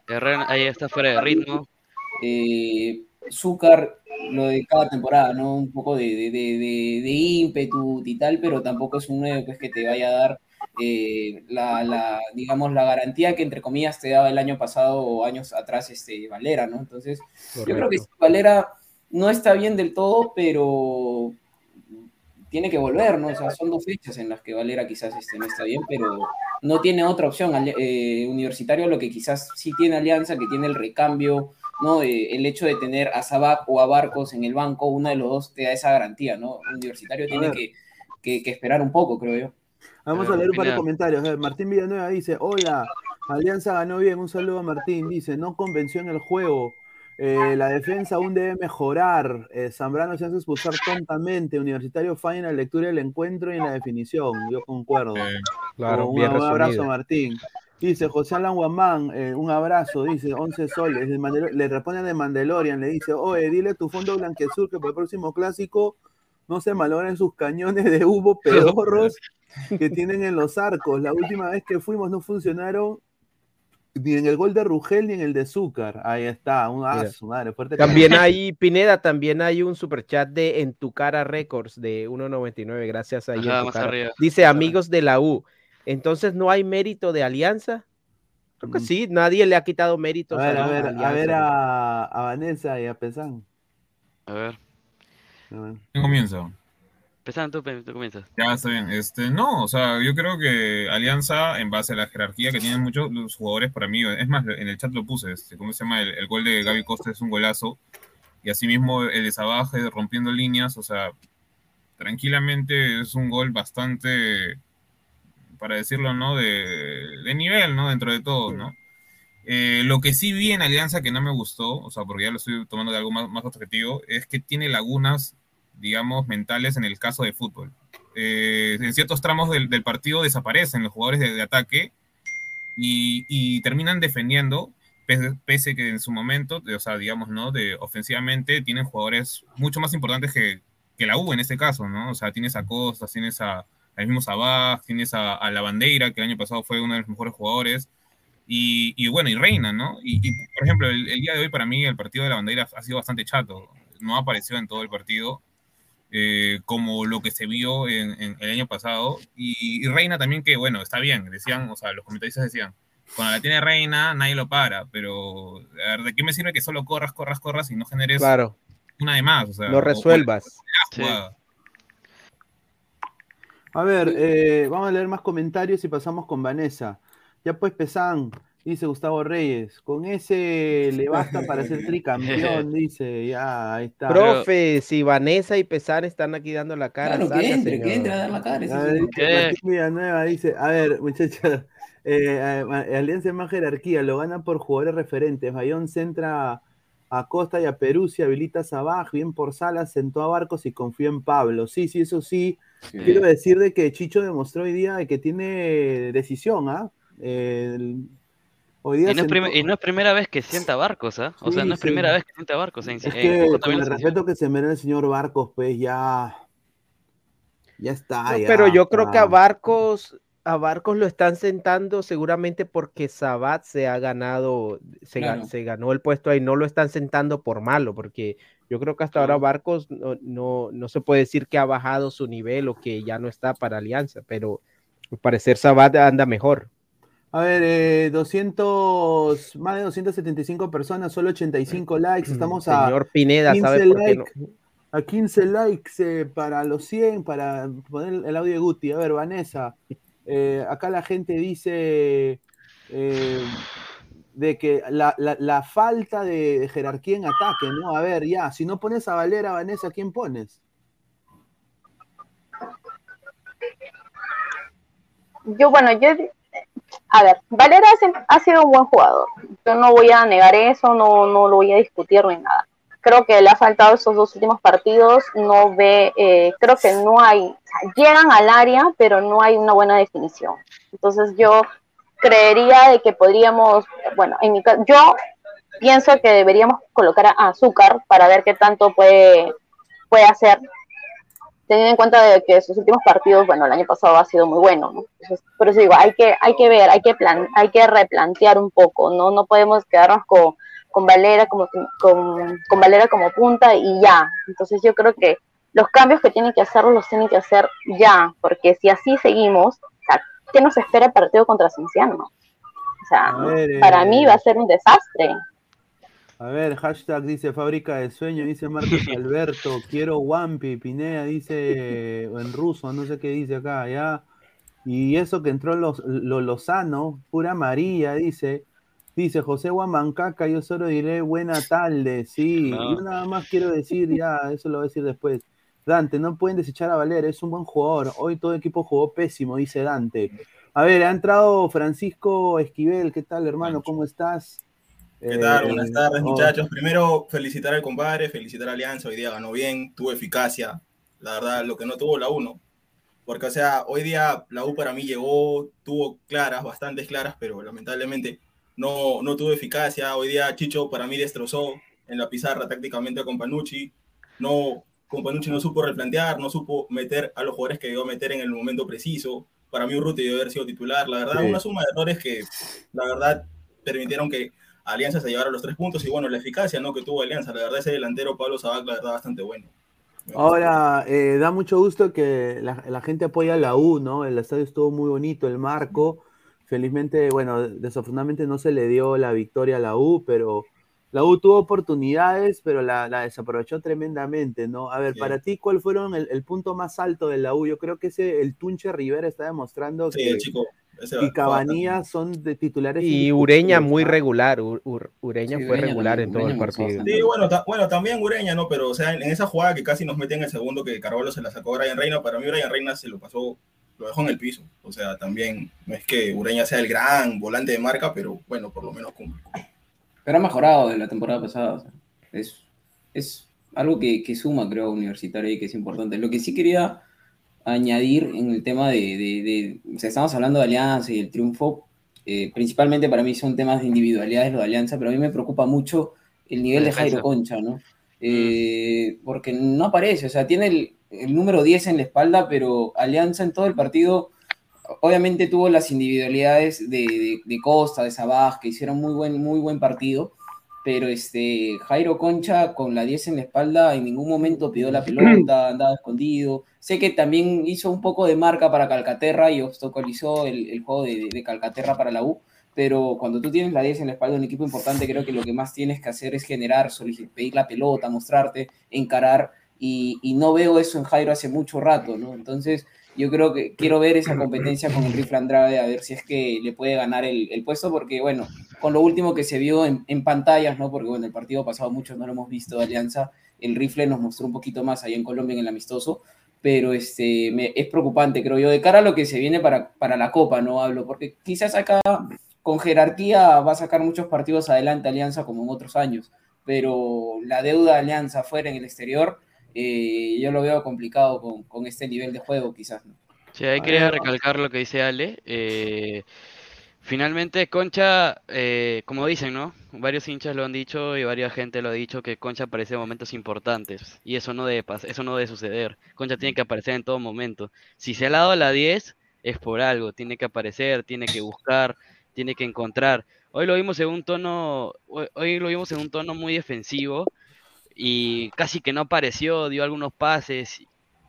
Herrera ahí está fuera de ritmo. eh, Zúcar, lo de cada temporada, ¿no? Un poco de, de, de, de- de ímpetu y tal, pero tampoco es un 9 pues, que te vaya a dar eh, la, la, digamos, la garantía que entre comillas te daba el año pasado o años atrás este, Valera, ¿no? Entonces, yo creo que sí, Valera no está bien del todo, pero tiene que volver, ¿no? O sea, son dos fechas en las que Valera quizás este, no está bien, pero no tiene otra opción. Eh, universitario lo que quizás sí tiene Alianza, que tiene el recambio, ¿no? Eh, el hecho de tener a Sabac o a Barcos en el banco, uno de los dos te da esa garantía, ¿no? Universitario tiene que, que- que esperar un poco, creo yo. Vamos a leer un par de comentarios. A ver, Martín Villanueva dice, hola, Alianza ganó bien, un saludo a Martín. Dice, no convenció en el juego. Eh, la defensa aún debe mejorar. Eh, Zambrano se hace expulsar tontamente. Universitario falla en la lectura del encuentro y en la definición. Yo concuerdo. Claro, un, bien un abrazo. Martín. Dice José Alan Guamán, eh, un abrazo, dice 11 soles. le responden de Mandalorian, le dice, oye, dile a tu fondo blanqueazul que para el próximo clásico no se malogren sus cañones de humo pedorros que tienen en los arcos. La última vez que fuimos no funcionaron ni en el gol de Rugel ni en el de Zúcar. Ahí está, un su madre, fuerte También hay, Pineda, también hay un superchat de En tu cara Records de 1.99, gracias ahí Ajá, más arriba. Dice amigos de la U. Entonces no hay mérito de alianza. Creo que Mm. sí, nadie le ha quitado méritos A ver, a ver, a Alianza. ver a, a Vanessa y a Pesán. A ver. A ver. ¿Quién comienza? Pesán, tú, tú comienzas. Ya, está bien. Este, no, o sea, yo creo que Alianza, en base a la jerarquía que tienen muchos jugadores, para mí, es más, en el chat lo puse, este, ¿cómo se llama? El, el gol de Gaby Costa es un golazo. Y asimismo, el de Sabaje rompiendo líneas, o sea, tranquilamente es un gol bastante, para decirlo, ¿no? De, de nivel, ¿no? Dentro de todo, ¿no? Eh, lo que sí vi en Alianza que no me gustó, o sea, porque ya lo estoy tomando de algo más, más objetivo, es que tiene lagunas, digamos, mentales en el caso de fútbol. Eh, en ciertos tramos del, del, partido desaparecen los jugadores de, de ataque y, y, terminan defendiendo, pese, pese, que en su momento, o sea, digamos, ¿no? De ofensivamente tienen jugadores mucho más importantes que, que la U en este caso, ¿no? O sea, tienes a Costas, tienes a, a mismo Sabaj, tienes a, a, La Bandeira, que el año pasado fue uno de los mejores jugadores, y, y bueno, y Reina, ¿no? Y, y por ejemplo, el, el, día de hoy para mí el partido de La Bandeira ha sido bastante chato, no apareció en todo el partido, eh, como lo que se vio en, en el año pasado, y, y, Reina también que, bueno, está bien, decían, o sea, los comentaristas decían, cuando la tiene Reina nadie lo para, pero a ver, ¿de qué me sirve que solo corras, corras, corras y no generes... Claro una de más. O sea, lo resuelvas. A ver, eh, vamos a leer más comentarios y pasamos con Vanessa. Ya pues, Pesán, dice Gustavo Reyes, con ese le basta para ser tricampeón, dice, ya, ahí está. Profe, si Vanessa y Pesán están aquí dando la cara. Claro, que entre, que entre a dar la cara. A ver, Martín Villanueva dice, a ver, muchachos, eh, Alianza más jerarquía, lo gana por jugadores referentes. Bayón centra a Costa y a Perú si habilita a Sabaj, bien por Salas, sentó a Barcos y confió en Pablo. Sí, sí, eso sí. sí. Quiero decir de que Chicho demostró hoy día que tiene decisión, ¿ah? ¿eh? Hoy día y, no sentó... y, no es primera vez que sienta Barcos, ¿ah? ¿eh? O sí, sea, no es sí. primera vez que sienta Barcos. En, es que, con el respeto que se merece el señor Barcos, pues ya... Ya está. No, ya, pero yo creo que a Barcos a Barcos lo están sentando seguramente porque Sabat se ha ganado, se, claro. se, ganó el puesto ahí, no lo están sentando por malo, porque yo creo que hasta ahora Barcos no, no, no, se puede decir que ha bajado su nivel o que ya no está para Alianza, pero al parecer Sabat anda mejor. A ver, eh, 200, más de 275 personas, solo 85 likes, estamos a... Señor Pineda, ¿sabe por qué no? A 15 likes eh, para los 100, para poner el audio de Guti. A ver, Vanessa, eh, acá la gente dice eh, de que la, la, la falta de, de, jerarquía en ataque, ¿no? A ver, ya, si no pones a Valera, Vanessa, ¿quién pones? Yo, bueno, yo, a ver, Valera ha sido un buen jugador. Yo no voy a negar eso, no, no lo voy a discutir ni nada creo que le ha faltado esos dos últimos partidos, no ve, eh, creo que no hay, llegan al área, pero no hay una buena definición. Entonces yo creería de que podríamos, bueno, en mi yo pienso que deberíamos colocar a Azúcar para ver qué tanto puede, puede hacer, teniendo en cuenta de que sus últimos partidos, bueno, el año pasado ha sido muy bueno, ¿no? Entonces, por eso digo, hay que, hay que ver, hay que, plan, hay que replantear un poco, ¿no? No podemos quedarnos con con Valera como, con, con Valera como punta y ya. Entonces yo creo que los cambios que tienen que hacer los tienen que hacer ya, porque si así seguimos, o sea, ¿qué nos espera el partido contra Cienciano? O sea, para eh, mí va a ser un desastre. A ver, hashtag dice fábrica de sueño, dice Marcos Alberto, quiero Wampi, Pinea dice en ruso, no sé qué dice acá, ya. Y eso que entró los, los Lozano, pura María, dice, Dice José Guamancaca, yo solo diré buena tarde, sí. No. Yo nada más quiero decir, ya, eso lo voy a decir después. Dante, no pueden desechar a Valera, es un buen jugador. Hoy todo equipo jugó pésimo, dice Dante. A ver, ha entrado Francisco Esquivel, ¿qué tal, hermano? ¿Cómo estás? ¿Qué tal? Eh, Buenas tardes, muchachos. Oh. Primero, felicitar al compadre, felicitar a Alianza. Hoy día ganó bien, tuvo eficacia. La verdad, lo que no tuvo la 1. Porque, o sea, hoy día la U para mí llegó, tuvo claras, bastantes claras, pero lamentablemente no, no tuvo eficacia. Hoy día Chicho para mí destrozó en la pizarra tácticamente con Panucci. No, con Panucci no supo replantear, no supo meter a los jugadores que debió meter en el momento preciso. Para mí Urruti debió haber sido titular. La verdad, sí. una suma de errores que la verdad permitieron que Alianza se llevara los tres puntos y bueno, la eficacia ¿no? que tuvo Alianza. La verdad, ese delantero Pablo Sabac, la verdad, bastante bueno. Ahora, eh, da mucho gusto que la, la, gente apoya a la U, ¿no? El estadio estuvo muy bonito, el marco. Felizmente, bueno, desafortunadamente no se le dio la victoria a la U, pero la U tuvo oportunidades, pero la, la desaprovechó tremendamente, ¿no? A ver, Sí. para ti, ¿cuál fueron el, el punto más alto de la U? Yo creo que ese, el Tunche Rivera está demostrando Sí, que el chico. ese y Cabanillas son de titulares. Y Ureña muy regular, Ur- Ur- Ureña Sí, fue Ureña regular en también, todo el Ureña gustó partido. Sí, bueno, ta- bueno, también Ureña, ¿no? Pero, o sea, en, en esa jugada que casi nos meten en el segundo, que Carvalho se la sacó a Brian Reina, para mí Brian Reina se lo pasó, lo dejó en el piso. O sea, también no es que Ureña sea el gran volante de marca, pero bueno, por lo menos cumple. Pero ha mejorado de la temporada pasada. o sea, es, es algo que, que suma, creo, universitario y que es importante. Lo que sí quería añadir en el tema de, de- de- o sea, estamos hablando de Alianza y el triunfo, eh, principalmente para mí son temas de individualidades lo de Alianza, pero a mí me preocupa mucho el nivel de Jairo. Concha, ¿no? Eh, porque no aparece, o sea, tiene el, el número 10 en la espalda, pero Alianza en todo el partido obviamente tuvo las individualidades de, Costa, de Sabaj, que hicieron muy buen, muy buen partido, pero este, Jairo Concha con la 10 en la espalda en ningún momento pidió la pelota, andaba escondido. Sé que también hizo un poco de marca para Calcaterra y obstaculizó el, el juego de, de Calcaterra para la U, pero cuando tú tienes la 10 en la espalda de un equipo importante, creo que lo que más tienes que hacer es generar, pedir la pelota, mostrarte, encarar, y no veo eso en Jairo hace mucho rato, ¿no? Entonces, yo creo que quiero ver esa competencia con el Rifle Andrade, a ver si es que le puede ganar el, el puesto, porque bueno, con lo último que se vio en, en pantallas, ¿no? Porque bueno, el partido pasado muchos no lo hemos visto de Alianza, el Rifle nos mostró un poquito más allá en Colombia en el amistoso, pero este, me- es preocupante, creo yo, de cara a lo que se viene para, para la Copa, no hablo, porque quizás acá con jerarquía va a sacar muchos partidos adelante Alianza como en otros años, pero la deuda de Alianza fuera en el exterior, eh, yo lo veo complicado con, con este nivel de juego quizás, ¿no? Sí, ahí quería ver. recalcar lo que dice Ale. eh, finalmente, Concha, eh, como dicen, ¿no? Varios hinchas lo han dicho y varias gente lo ha dicho que Concha aparece en momentos importantes y eso no debe pas- eso no debe suceder. Concha tiene que aparecer en todo momento. Si se ha dado la 10 es por algo, tiene que aparecer, tiene que buscar, tiene que encontrar. Hoy lo vimos en un tono, hoy, hoy lo vimos en un tono muy defensivo y casi que no apareció, dio algunos pases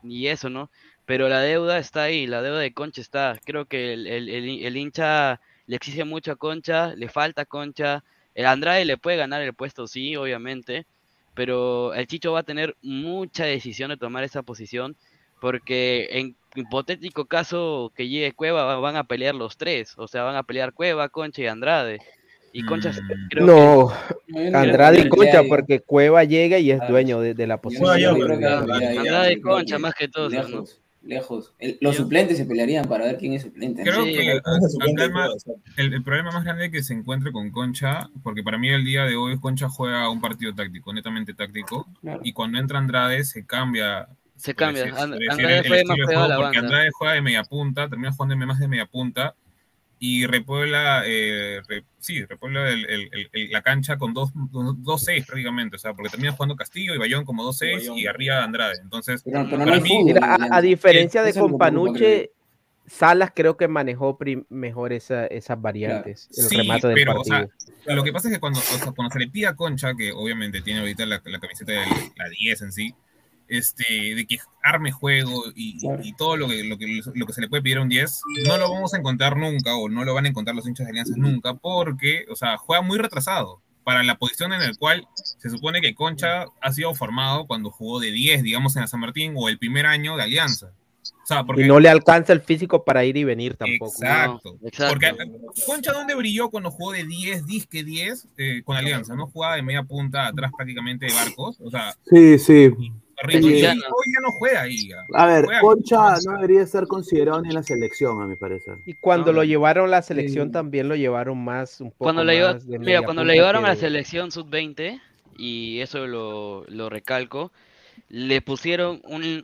y eso, ¿no? Pero la deuda está ahí, la deuda de Concha está. Creo que el, el- el- hincha le exige mucho a Concha, le falta Concha. El Andrade le puede ganar el puesto, sí, obviamente, pero el Chicho va a tener mucha decisión de tomar esa posición, porque en hipotético caso que llegue Cueva va- van a pelear los tres, o sea, van a pelear Cueva, Concha y Andrade. Y Concha se- creo No, que... Andrade y Concha, porque Cueva llega y es Ah, dueño de, de la posición. yo Andrade y Concha, más que todo, ¿no? Lejos, lejos. El- los suplentes se pelearían para ver quién es suplente. Creo Sí, que el, problema más grande que se encuentre con Concha, porque para mí el día de hoy Concha juega un partido táctico, netamente táctico, Claro. y cuando entra Andrade se cambia. Se cambia. decir- And- por decir, Andrade el- el fue estilo más de pegado a juego, la porque banda. Andrade juega de media punta, termina jugando más de media punta, y Repuebla, eh, re- sí, Repuebla el- el- el- el- la cancha con dos, dos, dos seis prácticamente, o sea, porque termina jugando Castillo y Bayón como dos seis Bayón. y arriba Andrade. Entonces, Pero, pero no para hay mí, fútbol. A, a diferencia de es creo Companuche, Salas creo que manejó mejor esa- esas variantes, el Sí, remate del pero, o partido. sea, lo que pasa es que cuando, o sea, cuando se le pide a Concha, que obviamente tiene ahorita la, la camiseta de la 10 en sí, este, de que arme juego y, Claro. y todo lo que, lo, que, lo que se le puede pedir a un 10, no lo vamos a encontrar nunca o no lo van a encontrar los hinchas de Alianza nunca porque, o sea, juega muy retrasado para la posición en la cual se supone que Concha ha sido formado cuando jugó de 10, digamos, en la San Martín o el primer año de Alianza. O sea, porque Y no le alcanza el físico para ir y venir tampoco. Exacto. No, exacto. Porque Concha, ¿dónde brilló cuando jugó de 10, disque 10 eh, con Alianza? ¿No jugaba de media punta atrás prácticamente de barcos? O sea, Sí, sí. Hoy ya no juega ahí. A ver, Juega Concha con- no debería ser considerado ni en la selección, a mi parecer. Y cuando No. lo llevaron a la selección Sí. también lo llevaron más un poco Cuando la lleva- más de mira, cuando la llevaron a la selección sub-20, y eso lo, lo recalco, le pusieron un,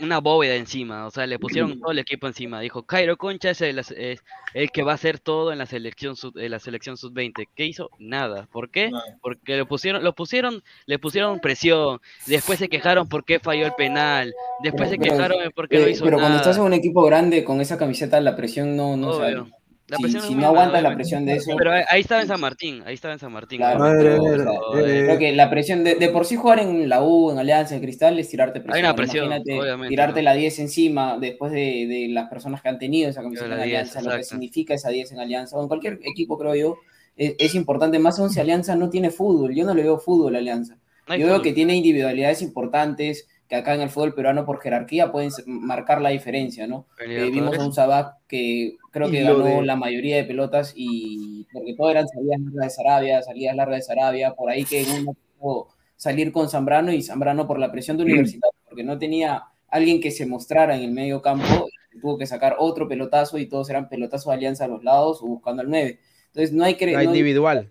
una bóveda encima, o sea, le pusieron todo el equipo encima. Dijo, Cairo Concha es el, es el que va a hacer todo en la selección sub, en la selección sub-20. ¿Qué hizo? Nada. ¿Por qué? Porque lo pusieron, lo pusieron, le pusieron presión. Después se quejaron porque falló el penal. Después Pero- se quejaron porque no Eh, hizo pero cuando estás en un equipo grande con esa camiseta, la presión no, no sale. La Si, no aguantas la presión de eso, Pero ahí, estaba en San Martín, ahí estaba en San Martín. claro, A ver, ver, creo que la presión de, de por sí jugar en la U, en Alianza, en Cristal, es tirarte presión. Hay una presión, imagínate obviamente, tirarte ¿no? la 10 encima después de, de las personas que han tenido esa camiseta la en 10, Alianza, lo que significa esa 10 en Alianza, o en cualquier equipo, creo yo, es, es importante, más aún si Alianza no tiene fútbol, yo no le veo fútbol a Alianza. No Yo veo que tiene individualidades importantes que acá en el fútbol peruano por jerarquía pueden marcar la diferencia, ¿no? Eh, vimos a un Sabac que creo que ganó de- la mayoría de pelotas y porque todo eran salidas largas de Sarabia, salidas largas de Sarabia, por ahí que uno pudo salir con Zambrano y Zambrano por la presión de Universidad, porque no tenía alguien que se mostrara en el medio campo, tuvo que sacar otro pelotazo y todos eran pelotazos de alianza a los lados o buscando al 9. Entonces no hay que... No hay- individual.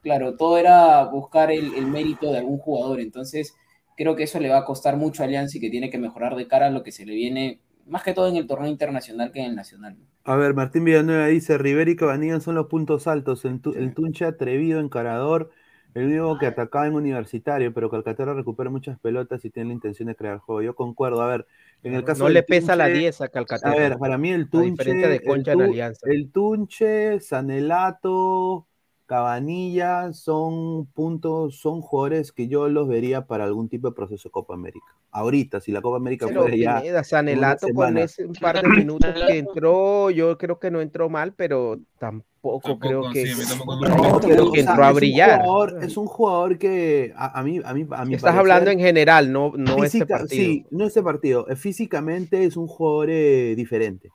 Claro, todo era buscar el, el mérito de algún jugador. Entonces, creo que eso le va a costar mucho a Alianza y que tiene que mejorar de cara a lo que se le viene, más que todo en el torneo internacional que en el nacional. A ver, Martín Villanueva dice, Rivera y Cabanillas son los puntos altos, el, tu- el Tunche atrevido, encarador, el único que atacaba en universitario, pero Calcaterra recupera muchas pelotas y tiene la intención de crear juego. Yo concuerdo, a ver, en el caso No le pesa la Tunche, 10 a Calcaterra. A ver, para mí el A Tunche, diferencia de el, Concha en Tu- Alianza. el Tunche, Sanelato, Cabanilla son puntos, son jugadores que yo los vería para algún tipo de proceso de Copa América. Ahorita, si la Copa América Pero fuera ya Pineda, en Sanelato con ese un par de minutos que entró, yo creo que no entró mal, pero tampoco, creo que, sí, mí tampoco No, creo que o sea, entró a es un brillar. jugador- es un jugador que a, a mí, a mí, a mi Estás parecer, hablando en general, no, no este física- partido. Sí, no este partido. Eh, Físicamente es un jugador eh, diferente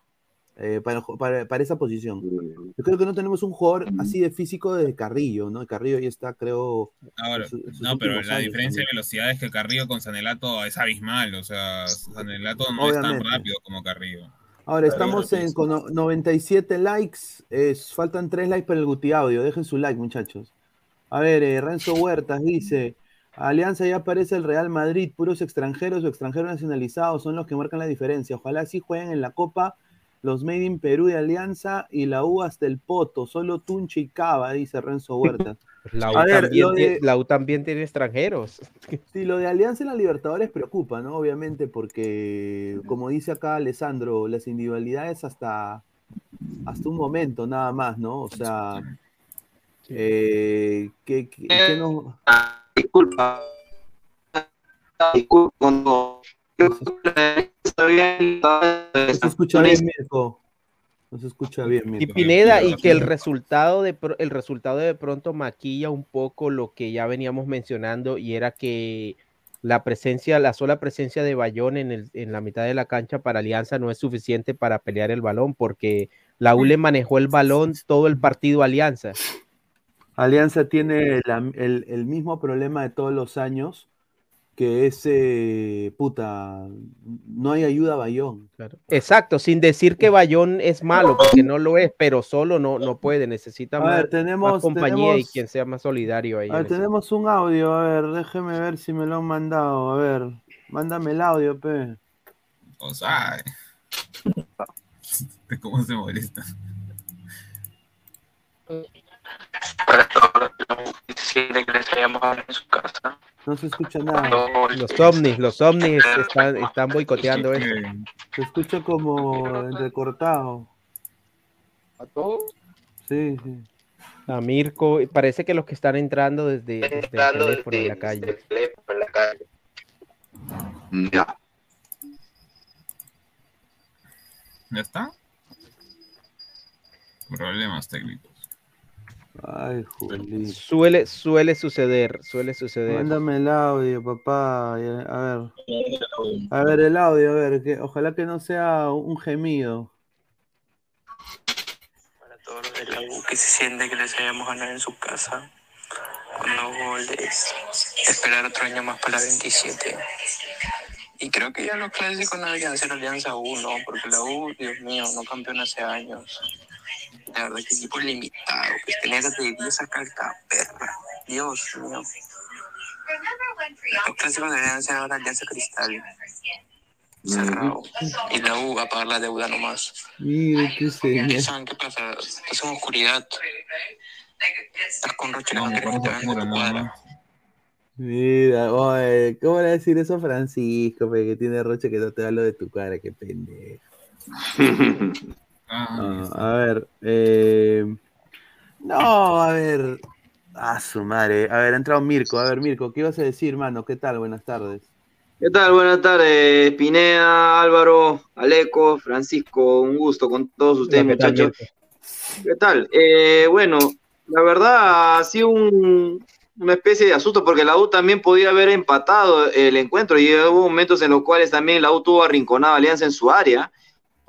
eh, para, ju- para, para esa posición. Yo creo que no tenemos un jugador así de físico de Carrillo, ¿no? Carrillo ya está, creo. Ahora, su- no, pero la diferencia de velocidad es que Carrillo con Sanelato es abismal. O sea, Sanelato no es tan rápido como Carrillo. Ahora estamos en, con no- 97 likes. es- faltan 3 likes para el Guti Audio. Dejen su like, muchachos. A ver, eh, Renzo Huertas dice: Alianza ya aparece el Real Madrid, puros extranjeros o extranjeros nacionalizados son los que marcan la diferencia. Ojalá sí jueguen en la Copa los Made in Perú y Alianza y la U hasta el Poto, solo Tunche y Cava, dice Renzo Huertas. La U, ver, también, lo tiene- de- la U también tiene extranjeros. Sí, lo de Alianza en la Libertadores preocupa, ¿no? Obviamente, porque, como dice acá Alessandro, las individualidades hasta, hasta un momento nada más, ¿no? O sea, eh, ¿qué, qué- qué no- Disculpa. Disculpa, no. no se escucha bien, Mirko? No se escucha bien, Y. Pineda, y que el resultado de el resultado de pronto maquilla un poco lo que ya veníamos mencionando, y era que la presencia, la sola presencia de Bayón en, el, en la mitad de la cancha para Alianza no es suficiente para pelear el balón, porque la U le manejó el balón todo el partido Alianza. Alianza tiene la- el, el mismo problema de todos los años, que es, eh, puta, no hay ayuda a Bayón. Exacto, sin decir que Bayón es malo, porque no lo es, pero solo no, no puede, necesita A más, ver, tenemos- más compañía y quien sea más solidario ahí. A ver, en ese- tenemos un audio, a ver, déjeme ver si me lo han mandado. A ver, mándame el audio, pe. O sea, ¿cómo se molesta? Quisiera que les traíamos en su casa. No se escucha nada. Los ovnis, los ovnis están, están boicoteando esto. Se escucha como entrecortado. ¿A todos? Sí, sí. A Mirko, parece que los que están entrando desde, desde el Entrando teléfono en desde- la calle. desde el teléfono en la calle. Ya. ¿Ya está? Problemas técnicos. Ay, Juli. Suele, suele suceder, suele suceder. Mándame el audio, papá. y, A ver. A ver, el audio, a ver. Que, ojalá que no sea un gemido. todos los de la U que se siente que les hayamos ganado en su casa con dos goles. Esperar otro año más para la 27. Y creo que ya los clásicos no deberían ser Alianza U, ¿no? Porque la U, Dios mío, no campeona hace años. La verdad que equipo limitado, pues tener de 10 a calca, perra. Dios mío. Los clásicos deberían ser ahora Alianza Cristal. Cerrado. Y la U a pagar la deuda nomás. Mire, qué señal. ¿Saben qué pasa? Estás en oscuridad. Estás con Roche No, no, eso oscuro, nada más. Mira, oye, ¿cómo le va a decir eso a Francisco? que tiene roche que no te da lo de tu cara, qué pendejo. Ah, a ver, eh, no, a ver, a su madre, a ver, ha entrado Mirko, a ver, Mirko, ¿qué ibas a decir, mano? ¿Qué tal? Buenas tardes. ¿Qué tal? Buenas tardes, Pineda, Álvaro, Aleco, Francisco, un gusto con todos ustedes, ¿qué tal, muchachos. ¿Qué tal? Eh, bueno, la verdad ha sido un- una especie de asusto porque la U también podía haber empatado el encuentro y hubo momentos en los cuales también la U tuvo arrinconado a Alianza en su área.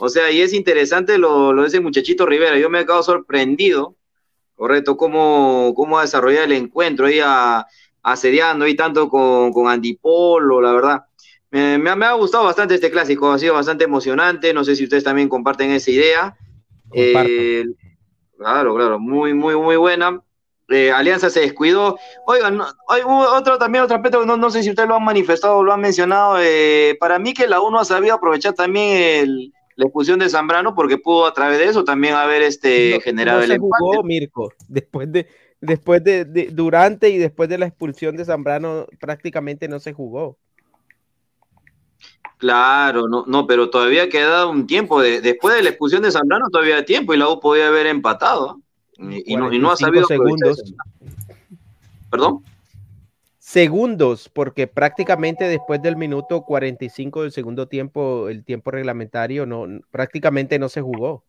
O sea, y es interesante lo, lo de ese muchachito Rivera. Yo me he quedado sorprendido, correcto, cómo, cómo ha desarrollado el encuentro ahí a- asediando ahí tanto con, con Andy Polo, la verdad. Me, me ha- me ha gustado bastante este clásico, ha sido bastante emocionante. No sé si ustedes también comparten esa idea. Eh, claro, claro, muy, muy, muy buena. Eh, Alianza se descuidó. Oigan, no- hay otro también, otro aspecto no, no sé si ustedes lo han manifestado o lo han mencionado. eh, para mí que la U no ha sabido aprovechar también el- la expulsión de Zambrano porque pudo a través de eso también haber este, generado no el se empate. jugó, Mirko. Después de, después de, de- durante y después de la expulsión de Zambrano, prácticamente no se jugó. Claro, no, no, pero todavía queda un tiempo. de- después de la expulsión de Zambrano todavía hay tiempo y la U podía haber empatado. Y, y no, y no ha 45 sabido segundos. ¿Perdón? Segundos, porque prácticamente después del minuto 45 del segundo tiempo, el tiempo reglamentario, no, prácticamente no se jugó.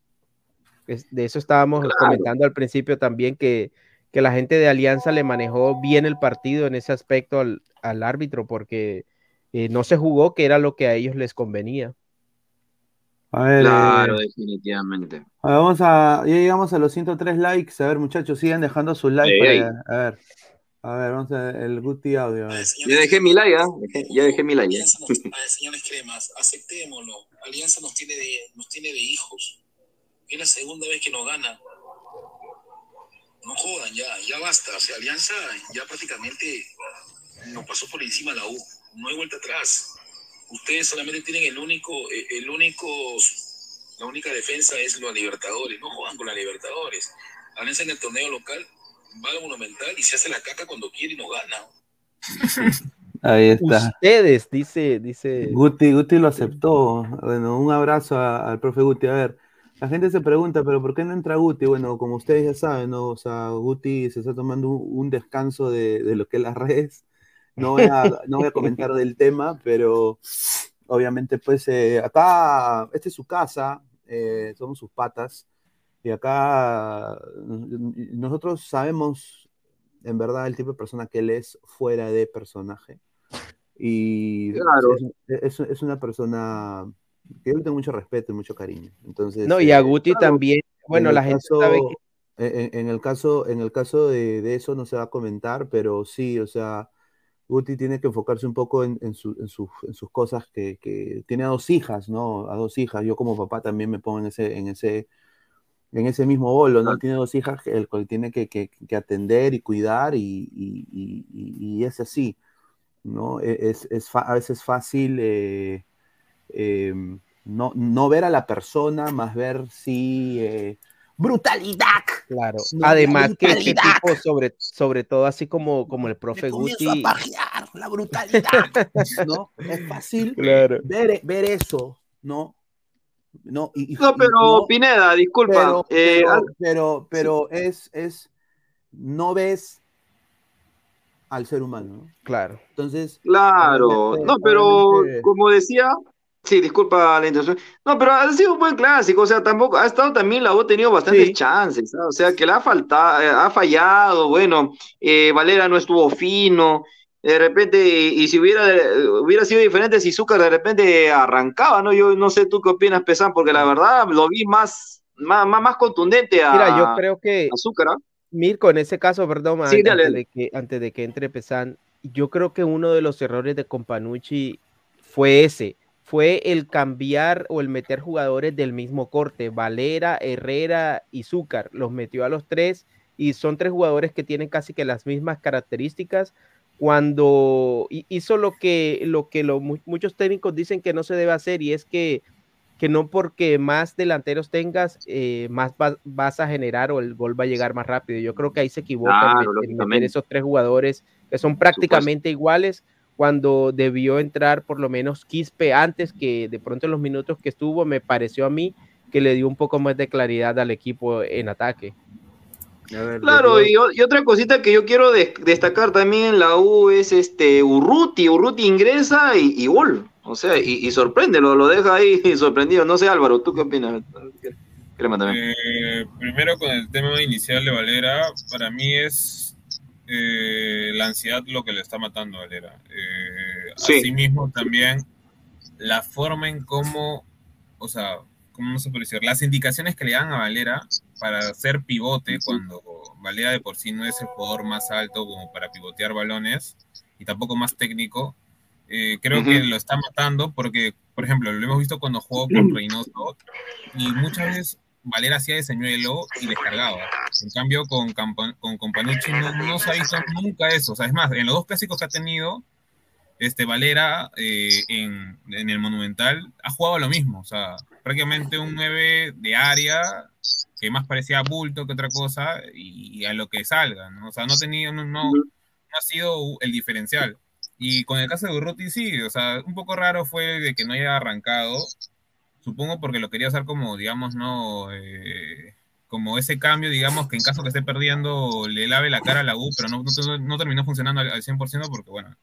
Es- de eso estábamos Claro. comentando al principio también, que, que la gente de Alianza le manejó bien el partido en ese aspecto al, al árbitro, porque eh, no se jugó, que era lo que a ellos les convenía. A ver, Claro, eh, definitivamente. a ver, vamos a, ya llegamos a los 103 likes. A ver, muchachos, sigan dejando sus likes. Para- a ver, a ver, vamos a ver el Guti audio. a. Ya dejé mi like, ¿ah? Dejé- ya dejé mi like. ¿eh? señores cremas, aceptémoslo. Alianza nos tiene de, nos tiene de hijos. Es la segunda vez que nos gana. No jodan ya, ya basta. O sea, Alianza ya prácticamente nos pasó por encima la U. No hay vuelta atrás. Ustedes solamente tienen el único, eh, el único, la única defensa es los Libertadores. No juegan con la Libertadores. Alianza en el torneo local va al Monumental y se hace la caca cuando quiere y no gana. Ahí está. Ustedes, dice, dice. Guti, Guti lo aceptó. Bueno, un abrazo a- al profe Guti. A ver, la gente se pregunta, pero ¿por qué no entra Guti? Bueno, como ustedes ya saben, ¿no? O sea, Guti se está tomando un, un descanso de, de lo que es las redes. No voy a, no voy a comentar del tema, pero obviamente, pues, eh, acá, esta es su casa, eh, somos sus patas, y acá mm, nosotros sabemos, en verdad, el tipo de persona que él es fuera de personaje. Y Claro. es, es- es una persona que yo le tengo mucho respeto y mucho cariño. Entonces, No, y a eh, Guti también, bueno, la gente caso- sabe que en, en el caso, en el caso de, de eso no se va a comentar, pero sí, o sea, Guti tiene que enfocarse un poco en, en su- en sus- en sus cosas que, que tiene a dos hijas, ¿no? A dos hijas. Yo como papá también me pongo en ese, en ese, en ese mismo bolo, ¿no? Tiene dos hijas que el cual tiene que, que- que atender y cuidar y, y- y- y- es así, ¿no? E- Es, es a veces fácil eh, eh, no, no ver a la persona, más ver si... eh, ¡Brutalidad! Claro. No, Además que este brutalidad. tipo, sobre, sobre todo así como, como el profe comienzo a Guti. pajear, la brutalidad, ¿no? Es fácil Claro. ver, ver eso, ¿no? No, y, y- No, pero no- Pineda, disculpa. pero, eh, pero, al- pero, pero es, es, no ves al ser humano, ¿no? Claro. Entonces, Claro, no, pero como decía, sí, disculpa la intención. No, pero ha sido un buen clásico, o sea, tampoco ha estado también la U ha tenido bastantes Sí. chances, ¿ah? o sea, que le ha faltado, eh, ha fallado, bueno, eh, Valera no estuvo fino, de repente, y si hubiera, hubiera sido diferente si Zúcar de repente arrancaba, ¿no? Yo no sé tú qué opinas, Pesán, porque la verdad lo vi más, más, más, más contundente a, Mira, yo creo que Zúcar, ¿ah? Mirko, en ese caso, perdón, Sí, antes, de que, antes de que entre Pesan, yo creo que uno de los errores de Companucci fue ese, fue el cambiar o el meter jugadores del mismo corte, Valera, Herrera y Zúcar, los metió a los tres y son tres jugadores que tienen casi que las mismas características cuando hi- hizo lo que, lo que lo- muchos técnicos dicen que no se debe hacer y es que que no porque más delanteros tengas, eh, más va- vas a generar o el gol va a llegar más rápido. Yo creo que ahí se equivoca Claro, en, esos tres jugadores que son prácticamente iguales cuando debió entrar por lo menos Quispe antes que de pronto en los minutos que estuvo me pareció a mí que le dio un poco más de claridad al equipo en ataque. Claro, y, otra cosita que yo quiero de- destacar también en la U es este Urruti. Urruti ingresa y, y gol. O sea, y, y sorprende, lo, lo deja ahí sorprendido. No sé, Álvaro, ¿tú qué opinas? Crema también. Eh, primero con el tema inicial de Valera, para mí es eh, la ansiedad lo que le está matando a Valera. Eh, Sí. Asimismo también la forma en cómo, o sea, ¿cómo no se puede decir? Las indicaciones que le dan a Valera para ser pivote cuando Valera de por sí no es el jugador más alto como para pivotear balones y tampoco más técnico. eh, creo que lo está matando porque, por ejemplo, lo hemos visto cuando jugó con Reynoso y muchas veces Valera hacía de señuelo y descargaba. En cambio, con, Campa- con Companucci no, no se ha visto nunca eso. O sea, es más, en los dos clásicos que ha tenido, este Valera eh, en, en el Monumental ha jugado lo mismo. O sea, prácticamente un 9 de área que más parecía bulto que otra cosa y, a lo que salga. ¿no? O sea, no, tenido, no, no, no ha sido el diferencial. Y con el caso de Urruti, sí, o sea, un poco raro fue de que no haya arrancado. Supongo porque lo quería hacer como, digamos, no. eh, como ese cambio, digamos, que en caso que esté perdiendo le lave la cara a la U, pero no, no, no terminó funcionando al, al 100% porque, bueno,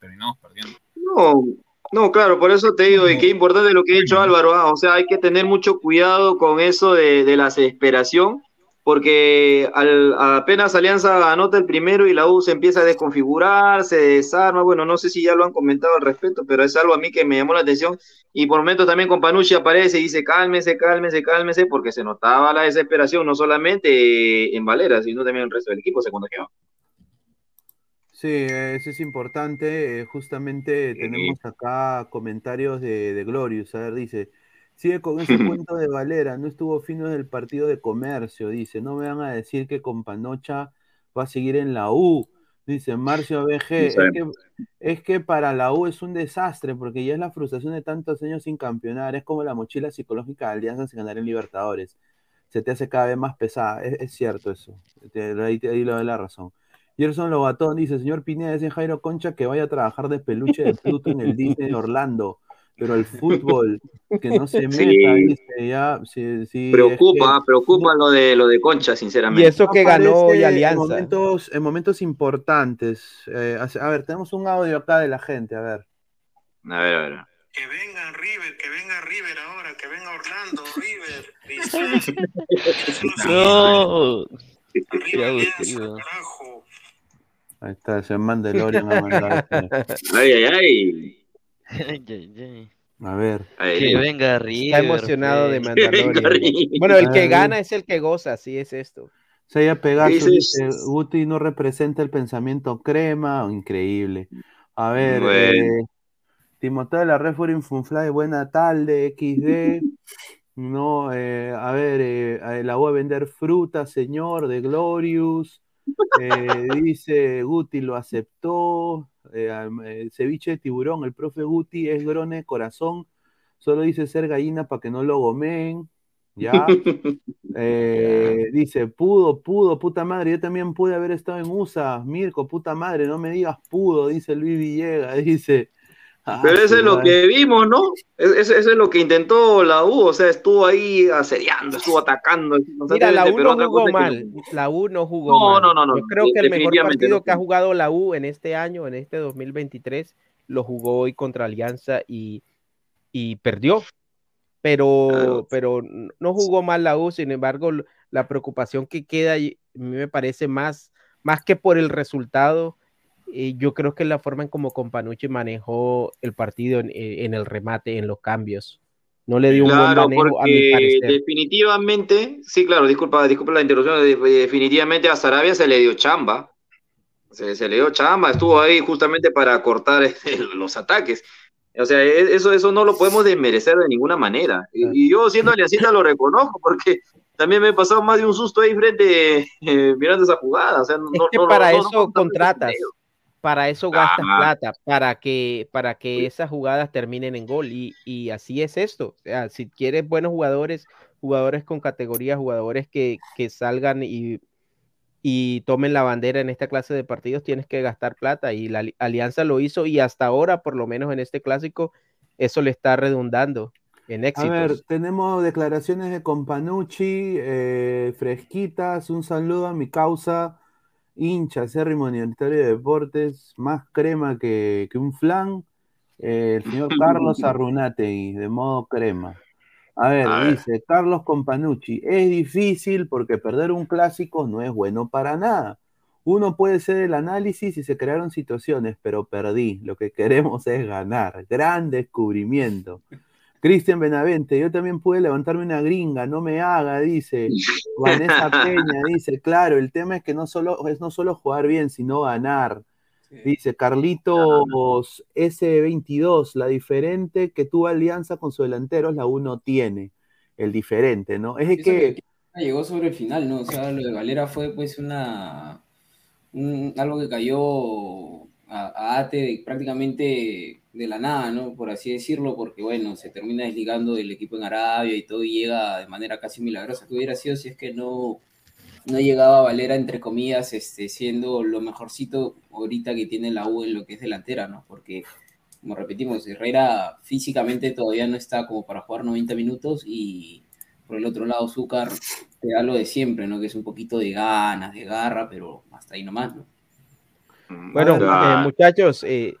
terminamos perdiendo. No, no, claro, por eso te digo, y qué importante lo que ha dicho Álvaro, ah, o sea, hay que tener mucho cuidado con eso de, de la desesperación, porque al, apenas Alianza anota el primero y la U se empieza a desconfigurar, se desarma, bueno, no sé si ya lo han comentado al respecto, pero es algo a mí que me llamó la atención, y por momentos también con Panucci aparece y dice, cálmese, cálmese, cálmese, porque se notaba la desesperación, no solamente en Valera, sino también en el resto del equipo se contagió. Sí, eh, eso es importante. eh, Justamente tenemos acá comentarios de, de Glorious. A ver, dice, sigue con ese cuento de Valera, no estuvo fino del partido de comercio, dice, no me van a decir que con Panocha va a seguir en la U. Dice Marcio BG, es que, es que para la U es un desastre porque ya es la frustración de tantos años sin campeonar, es como la mochila psicológica de Alianza sin ganar en Libertadores. Se te hace cada vez más pesada, es, es cierto eso, Te- ahí, le doy la razón. Gerson Lobatón dice, señor Pineda, dice Jairo Concha que vaya a trabajar de peluche de Pluto en el Disney de Orlando, pero el fútbol, que no se meta, Sí. dice, ya, sí, sí, Preocupa, es que- preocupa lo de lo de Concha, sinceramente. aparece En momentos, en momentos importantes. Eh, a ver, tenemos un audio acá de la gente, a ver. A ver, a ver. Que venga River, que venga River ahora, que venga Orlando, River. No. Alianza, carajo. Ahí está, se manda el Orion a mandar. Ay, ay, ay. Ay, ay, ay. A ver. Que venga River. Está emocionado de pues. Mandalorian. Bueno, el que Ay. gana es el que goza, así es esto. Seiya Pegaso Dices- dice, Guti no representa el pensamiento crema, increíble. A ver, Bueno. eh, Timoteo de la Red Funfly, buena tarde, XD. No, eh, a ver, eh, la voy a vender fruta, señor, de Glorious. Eh, dice Guti lo aceptó. Eh, am- eh, ceviche de tiburón, el profe Guti es grone corazón. Solo dice ser gallina para que no lo gomen. ¿Ya? Eh, dice, pudo, pudo, puta madre, yo también pude haber estado en USA, Mirko, puta madre, no me digas pudo, dice Luis Villegas, dice. Ah, Pero eso es lo que vimos, ¿no? Es- Eso, eso es lo que intentó la U, o sea, estuvo ahí asediando, estuvo atacando. Mira, la U no jugó mal. La U no jugó No, mal. no, no, no, Yo creo que el mejor partido no. que ha jugado la U en este año, en este 2023, lo jugó hoy contra Alianza y, y perdió. Pero, pero no jugó mal la U, sin embargo, la preocupación que queda a mí me parece más, más que por el resultado, eh, yo creo que la forma en como Companucci manejó el partido en, eh, en el remate, en los cambios. No le dio un buen manejo, a mi parecer. definitivamente, sí, claro, disculpa, disculpa la interrupción, de- definitivamente a Sarabia se le dio chamba, se, se le dio chamba, estuvo ahí justamente para cortar los ataques. O sea, e- eso, eso no lo podemos desmerecer de ninguna manera. Y, y yo siendo aliancista lo reconozco porque también me he pasado más de un susto ahí frente eh, mirando esa jugada. O sea, no, Es que no- para no- eso contratas, para eso gastas plata, para que, para que esas jugadas terminen en gol. Y, y así es esto. O sea, si quieres buenos jugadores, jugadores con categoría, jugadores que, que salgan y, y tomen la bandera en esta clase de partidos, tienes que gastar plata. Y la ali- Alianza lo hizo y hasta ahora, por lo menos en este clásico, eso le está redundando en A éxitos. ver, tenemos declaraciones de Companucci, eh, fresquitas, un saludo a mi causa, hincha, acérrimo universitario de deportes, más crema que, que un flan, eh, el señor Carlos Arrunategui, de modo crema. A ver, A ver. dice Carlos Companucci, es difícil porque perder un clásico no es bueno para nada. Uno puede hacer el análisis y se crearon situaciones, pero perdí. Lo que queremos es ganar. Gran descubrimiento. Cristian Benavente, yo también pude levantarme una gringa, no me haga, dice. Vanessa Peña dice, claro, el tema es que no solo, es no solo jugar bien, sino ganar. Dice Carlitos S22, la diferente que tuvo alianza con su delantero, la uno tiene. El diferente, ¿no? Es que, llegó sobre el final, ¿no? O sea, lo de Valera fue pues una un- algo que cayó a, a Ate prácticamente de la nada, ¿no? Por así decirlo, porque bueno, se termina desligando del equipo en Arabia y todo y llega de manera casi milagrosa. que hubiera sido si es que no, no llegaba Valera, entre comillas, este, siendo lo mejorcito ahorita que tiene la U en lo que es delantera, ¿no? Porque, como repetimos, Herrera físicamente todavía no está como para jugar 90 minutos y por el otro lado Zúcar te da lo de siempre, ¿no? Que es un poquito de ganas, de garra, pero hasta ahí nomás, ¿no? Bueno, eh, muchachos, eh,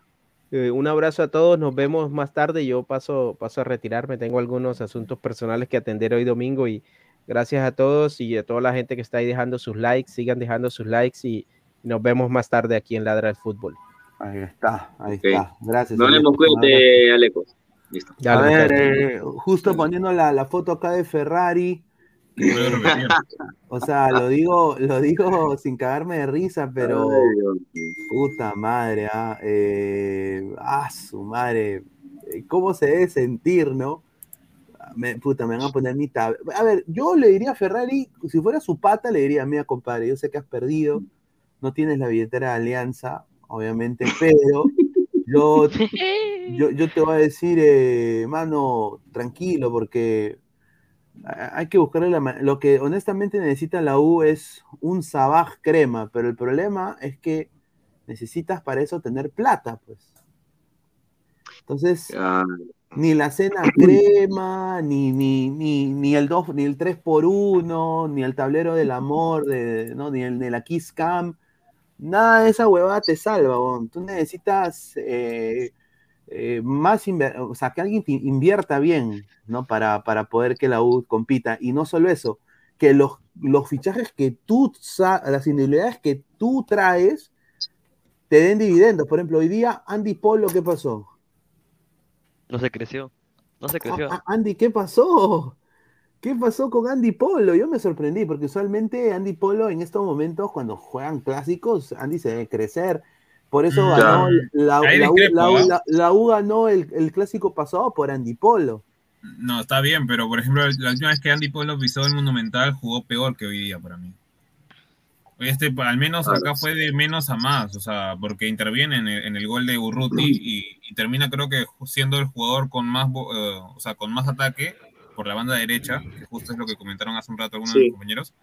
eh, un abrazo a todos. Nos vemos más tarde. Yo paso, paso a retirarme. Tengo algunos asuntos personales que atender hoy domingo y gracias a todos y a toda la gente que está ahí dejando sus likes. Sigan dejando sus likes y nos vemos más tarde aquí en Ladra el Fútbol. Ahí está, ahí está. Gracias. Un abrazo. cuídate, Aleco. Listo. A ver, eh, justo poniendo la, la foto acá de Ferrari. O sea, lo digo, lo digo sin cagarme de risa, pero puta madre, ah, eh, ah, su madre, eh, ¿cómo se debe sentir, no? Me, puta, me van a poner mi tab. A ver, yo le diría a Ferrari, si fuera su pata, le diría, mira, compadre, yo sé que has perdido, no tienes la billetera de alianza, obviamente, pero yo, yo, yo te voy a decir, eh, mano, tranquilo, porque hay que buscarle la Lo que honestamente necesita la U es un Sabaj crema, pero el problema es que necesitas para eso tener plata, pues. Entonces, ni la cena crema, ni, ni, ni, ni el 2, ni el 3 por 1 ni el tablero del amor, de, ¿no? ni, el, ni la Kiss Cam, nada de esa huevada te salva, weón. Tú necesitas eh, eh, más, o sea, que alguien invierta bien, ¿no? Para, para poder que la U compita. Y no solo eso, que los, los fichajes que tú, las individualidades que tú traes, te den dividendos. Por ejemplo, hoy día, Andy Polo, ¿qué pasó? No se creció. No se creció. Ah, ah, Andy, ¿qué pasó? ¿Qué pasó con Andy Polo? Yo me sorprendí porque usualmente Andy Polo en estos momentos cuando juegan clásicos, Andy se debe crecer. Por eso Mm, ganó la, la U, discrepo, la U- ¿ah? la- la U ganó el, el clásico pasado por Andy Polo. No, está bien, pero por ejemplo, la última vez que Andy Polo pisó el Monumental jugó peor que hoy día para mí. Este, al menos acá fue de menos a más, o sea, porque interviene en el, en el gol de Urruti y, y termina creo que siendo el jugador con más, bo- eh, o sea, con más ataque por la banda derecha, que justo es lo que comentaron hace un rato algunos de los compañeros.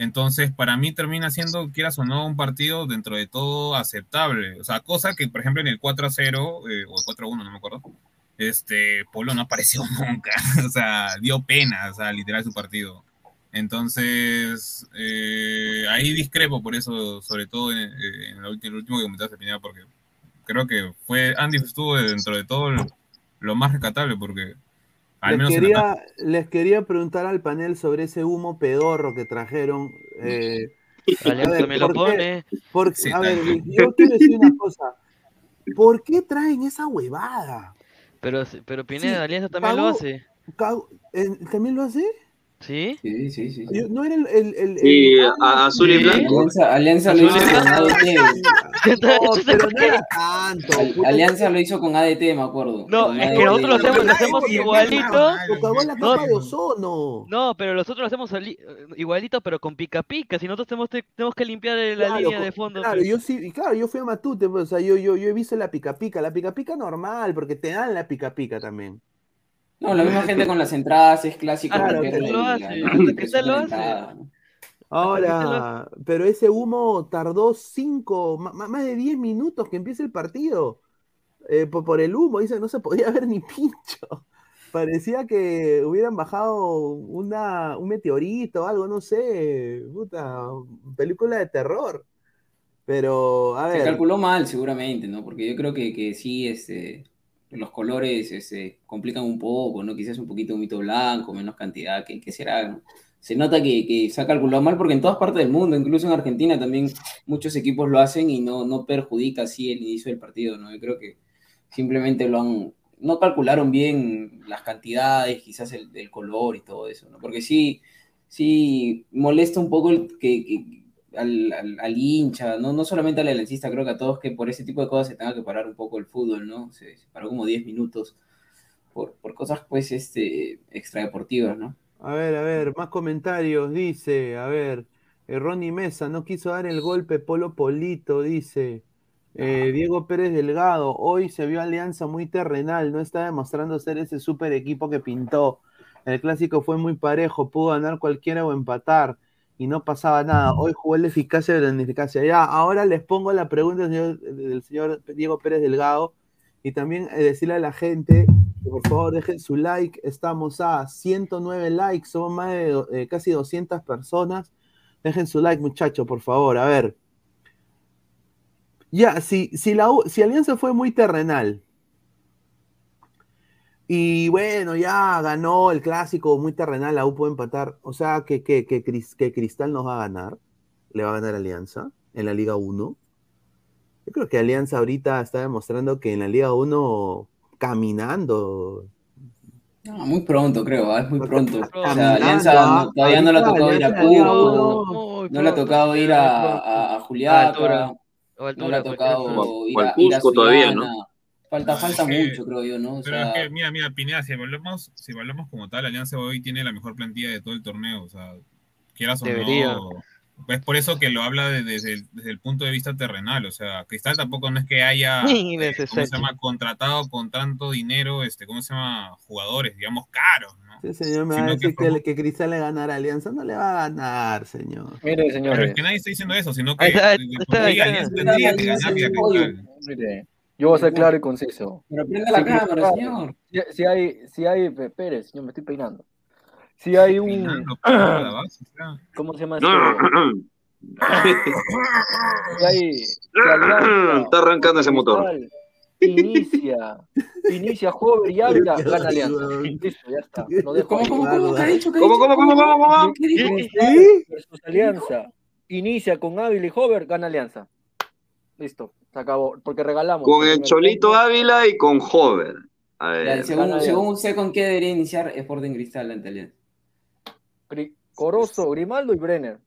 Entonces, para mí termina siendo, quieras o no, un partido dentro de todo aceptable. O sea, cosa que, por ejemplo, en el 4 a 0 eh, o el 4 a 1, no me acuerdo, este, Polo no apareció nunca. o sea, dio pena, o sea, literal su partido. Entonces, eh, ahí discrepo por eso, sobre todo en, en el último, que comentaste, Pineda, porque creo que fue, Andy estuvo dentro de todo lo, lo más rescatable, porque al Les quería, les quería preguntar al panel sobre ese humo pedorro que trajeron. eh, ver, me lo ¿por qué? pone. Porque, Sí, a ver, yo quiero decir una cosa. ¿Por qué traen esa huevada? Pero, pero Pineda, Sí, Alianza también lo hace. Cago- ¿eh, ¿También lo hace? ¿Sí? Sí, sí, sí. ¿No era el, el, el- Sí, el- a- azul y blanco. Alianza, Alianza lo hizo con. ADT. No, pero no era tanto. Alianza lo hizo con ADT, me acuerdo. No, Con es que ADT. nosotros lo hacemos, lo hacemos igualito. La No, capa de ozono. No, pero nosotros lo hacemos ali- igualito, pero con pica pica. Si nosotros tenemos, te- tenemos que limpiar la Claro, línea de fondo. Claro, pues. yo sí, y claro, yo fui a Matute, pues, o sea, yo, yo, yo he visto la pica pica, la pica pica normal, porque te dan la pica pica también. No, la misma gente con las entradas es clásico. Que la- lo hace. Ahora, pero ese humo tardó cinco, ma- ma- más de 10 minutos que empiece el partido. Eh, por, por el humo, dice, no se podía ver ni pincho. Parecía que hubieran bajado una, un meteorito o algo, no sé. Puta, película de terror. Pero, a Se ver. calculó mal, seguramente, ¿no? Porque yo creo que, que sí, este, los colores se complican un poco, ¿no? Quizás un poquito un mito blanco, menos cantidad, ¿qué, qué será? Se nota que, que se ha calculado mal porque en todas partes del mundo, incluso en Argentina también muchos equipos lo hacen y no, no perjudica así el inicio del partido, ¿no? Yo creo que simplemente lo han, no calcularon bien las cantidades, quizás el, color y todo eso, ¿no? Porque sí, sí molesta un poco el que- al, al- al hincha, ¿no? no solamente al aliancista, creo que a todos que por ese tipo de cosas se tenga que parar un poco el fútbol, ¿no? Se, se paró como 10 minutos por, por cosas, pues, este, extradeportivas, ¿no? A ver, a ver, más comentarios. Dice, a ver, eh, Ronnie Mesa no quiso dar el golpe, Polo Polito, dice. Eh, Diego Pérez Delgado, hoy se vio Alianza muy terrenal, no está demostrando ser ese super equipo que pintó. El clásico fue muy parejo, pudo ganar cualquiera o empatar y no pasaba nada. Hoy jugó el eficacia de la ineficacia. Ya, ahora les pongo la pregunta del señor, del señor Diego Pérez Delgado y también eh, decirle a la gente que por favor dejen su like. Estamos a 109 likes, somos más de eh, casi 200 personas. Dejen su like, muchachos, por favor. A ver. Ya, si, si, la, si Alianza fue muy terrenal y bueno, ya ganó el clásico muy terrenal, la U puede empatar. O sea, que, que, que, Cris- que Cristal nos va a ganar, le va a ganar Alianza en la Liga 1. Yo creo que Alianza ahorita está demostrando que en la Liga 1 caminando. No, muy pronto, creo, ¿ah? es muy pronto. O sea, Alianza no- todavía no le ha tocado ir a uno- no le ha tocado ir a, a, a Juliaca, no le ha tocado a, ir a Cusco todavía, ¿no? Falta, falta Es que- mucho, creo yo, ¿no? O Pero sea, es que, mira, mira, Pineda, si evaluamos, si evaluamos como tal, Alianza hoy tiene la mejor plantilla de todo el torneo. O sea, quieras o Debería. no. Es por eso que lo habla de- desde, el, desde el punto de vista terrenal. O sea, Cristal tampoco no es que haya, eh, ¿cómo se Innecesario. llama? Contratado con tanto dinero, este, ¿cómo se llama? Jugadores, digamos, caros, ¿no? Sí, señor, me va a decir que que, que Cristal le ganara a Alianza. No le va a ganar, señor. Mire, Pero señores. es que nadie está diciendo eso, sino que Ahí está, de- ahí de está, por ahí sí está. Alianza tendría que ganarle a Cristal. Yo voy a ser claro y conciso. Pero prenda la Si cámara, señor. Si, hay, si hay, P- Pérez, señor, me estoy peinando. Si hay un. ¿cómo se llama esto? Si hay, si Alianza Está arrancando ese motor. Inicia, inicia Hover y Ávila, gana Alianza. Listo, ya está. Lo dejo ¿Cómo, cómo, cómo? ¿Qué ha dicho? ¿Qué ha ¿Cómo, dicho? cómo, cómo, cómo, cómo? ¿Qué dijo? Cristal versus Alianza. Inicia con Ávila y Hover, gana Alianza. Listo, se acabó. Porque regalamos. Con el Cholito. Ávila y con Hover. A Ya, ver. según, según usted, ¿con qué debería iniciar Sporting Cristal ante Alianza? Corozo, Grimaldo y Brenner.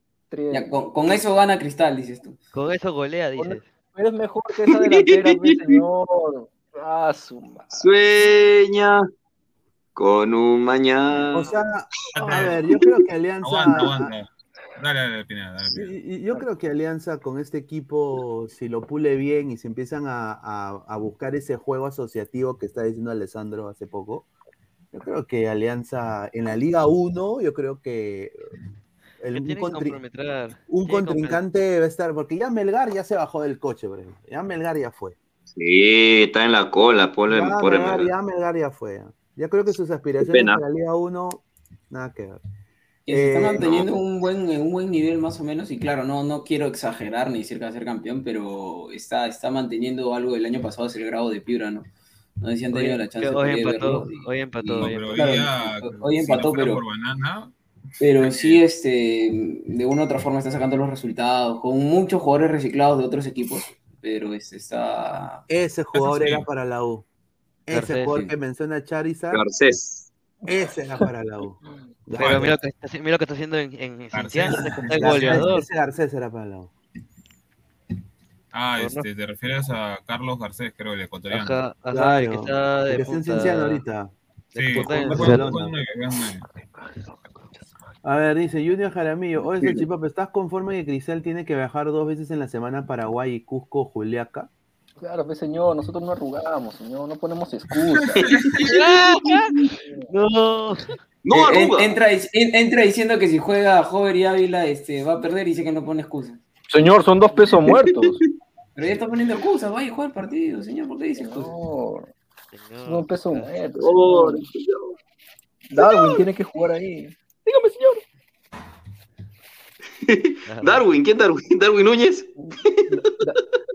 Ya, con, con eso gana Cristal, dices tú. Con eso golea, dices. Pero es mejor que esa delantera, mi señor. Ah, su madre. Sueña con un mañana. O sea, a ver, yo creo que Alianza. Aguanta, aguanta. Dale, dale, Pineda, dale, Pineda. Y- y Yo creo que Alianza con este equipo, si lo pule bien y se empiezan a, a- a buscar ese juego asociativo que está diciendo Alessandro hace poco, yo creo que Alianza en la Liga 1, yo creo que el, Que un, contri- un contrincante debe estar, porque ya Melgar ya se bajó del coche, por ejemplo. Ya Melgar ya fue. Sí, está en la cola, pobre, Ya pobre Melgar, Melgar. ya Melgar ya fue. ya. Creo que sus aspiraciones para la Liga 1, nada que ver. Que se está Eh, manteniendo no. un buen, un buen nivel más o menos, y claro, no, no quiero exagerar ni decir que va a ser campeón, pero está, está manteniendo algo del año pasado, es el grado de Piura, ¿no? No sé si han Hoy, tenido la chance hoy de empató, y- hoy empató, No, hoy pero empató. hoy Claro, día, hoy si empató, no pero- por banana, Pero sí, este, de una u otra forma está sacando los resultados, con muchos jugadores reciclados de otros equipos, pero este está... Ese jugador era para la U. Ese Garcés, jugador sí. que menciona Charizard. Garcés. Ese era para la U. Pero mira lo que está, mira lo que está haciendo en, en Santiago, es está el goleador. Ese Garcés era para la U. Ah, este, te refieres a Carlos Garcés, creo, el ecuatoriano. Ajá, ajá, Claro, que está de que está en punta- Cienciano ahorita. Sí, punta. A ver, dice Junior Jaramillo. Oye, Salchipapa, ¿estás conforme que Cristal tiene que viajar dos veces en la semana a Paraguay y Cusco, Juliaca? Claro, pues señor, nosotros no arrugamos, señor, no ponemos excusas. no. No, Eh, en- arruga. entra, dic- en- entra diciendo que si juega Hover y Ávila este, va a perder y dice que no pone excusa. Señor, son dos pesos muertos. Pero ya está poniendo excusas, vaya a jugar el partido, señor, ¿por qué dice excusas? Señor, son dos pesos muertos. Señor. Darwin tiene que jugar ahí. Dígame, señor. Darwin, ¿quién Darwin? ¿Darwin Núñez?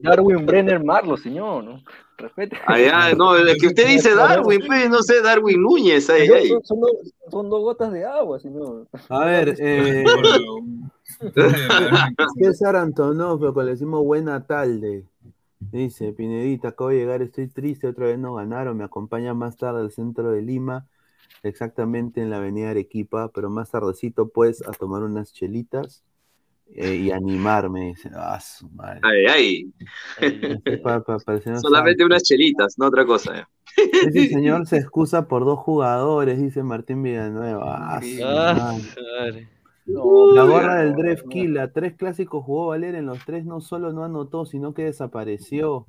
Darwin Brenner Marlo, señor, ¿no? Respete. Ay, ay, no, el que usted dice Darwin, pues, no sé, Darwin Núñez, ay, ay. Son, son dos, son dos gotas de agua, señor. A ver, eh, César Antonov, lo que le decimos buena tarde. Dice, Pinedita, acabo de llegar, estoy triste, otra vez no ganaron, me acompaña más tarde al centro de Lima, exactamente en la avenida Arequipa, pero más tardecito pues a tomar unas chelitas eh, y animarme. Dice, ah, su madre. Ay, ay. Pa- pa- parecer Solamente unas chelitas, no otra cosa. eh. Ese señor se excusa por dos jugadores, dice Martín Villanueva. Ah, su Ah, madre. madre. La gorra del Drefkila, tres clásicos jugó Valer, en los tres no solo no anotó, sino que desapareció.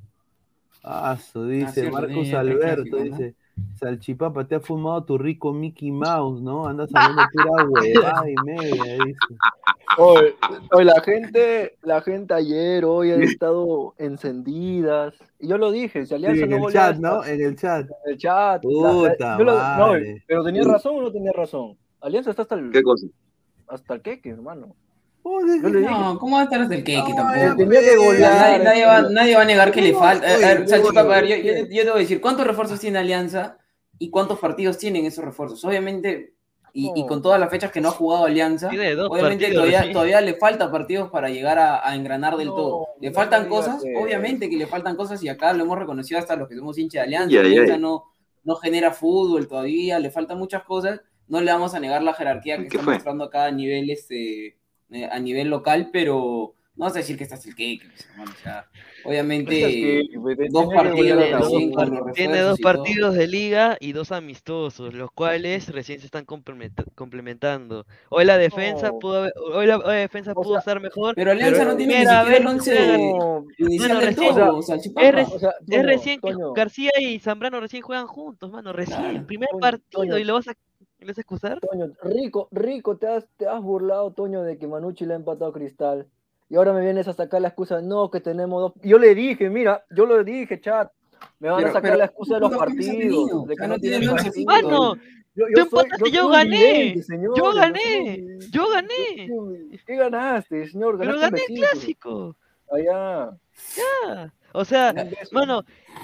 Ah, su dice Marcos Alberto, dice, Salchipapa, te ha fumado tu rico Mickey Mouse, ¿no? Andas hablando pura huevada y media, dice. Hoy, hoy la gente, la gente ayer, hoy ha estado encendidas. Y yo lo dije, si Alianza Sí, en no el chat, ¿no? En el chat. En el chat. Puta lo- no, pero tenía razón o no tenía razón. Alianza está hasta el, ¿Qué cosa? hasta el queque, hermano. Dije. No, ¿cómo va a estar hasta el queque tampoco? tenía que golear, Nadie, nadie va, nadie va a negar que le falta. A oye, ver, Salchipapa, a ver, yo, yo, yo te voy a decir, ¿cuántos refuerzos tiene Alianza y cuántos partidos tienen esos refuerzos? Obviamente, y, y con todas las fechas que no ha jugado Alianza, obviamente partidos todavía, todavía le falta partidos para llegar a, a engranar del todo. ¿Le faltan cosas? Obviamente que le faltan cosas y acá lo hemos reconocido hasta los que somos hinchas de Alianza. Alianza no, no genera fútbol todavía, le faltan muchas cosas. No le vamos a negar la jerarquía que ¿Qué está fue? mostrando acá a nivel, este, eh, a nivel local, pero no vas a decir que estás el cake, hermano, o sea, obviamente pues, dos partidos dos recién par- con los Tiene dos todo. partidos de liga y dos amistosos, los cuales recién se están complementa- complementando. Hoy la defensa No. pudo haber- hoy la, hoy la defensa pudo estar mejor. Pero Alianza no tiene ni siquiera el vez once juegan- de- inicial Mano, del todo, o sea, es, reci- O sea, es recién que Toño. García y Zambrano recién juegan juntos, mano, recién, Claro. primer Toño, partido Toño. y lo vas a, ¿lo vas a excusar? Toño, rico, rico, te has, te has burlado, Toño, de que Manucci le ha empatado a Cristal. Y ahora me vienes a sacar la excusa, no, que tenemos dos. Yo le dije, mira, yo lo dije, chat. Me van Pero- a sacar pero la excusa de los ¿cuántos cambios ha partidos. tenido? De que no no tiene tienen partidos. Mano, Yo, tú yo soy, empataste, yo gané. vidente, Yo yo gané. soy- Yo gané. ¿Qué ganaste, señor? Pero Ganaste un gané el clásico. Allá. Ya. O sea, mano,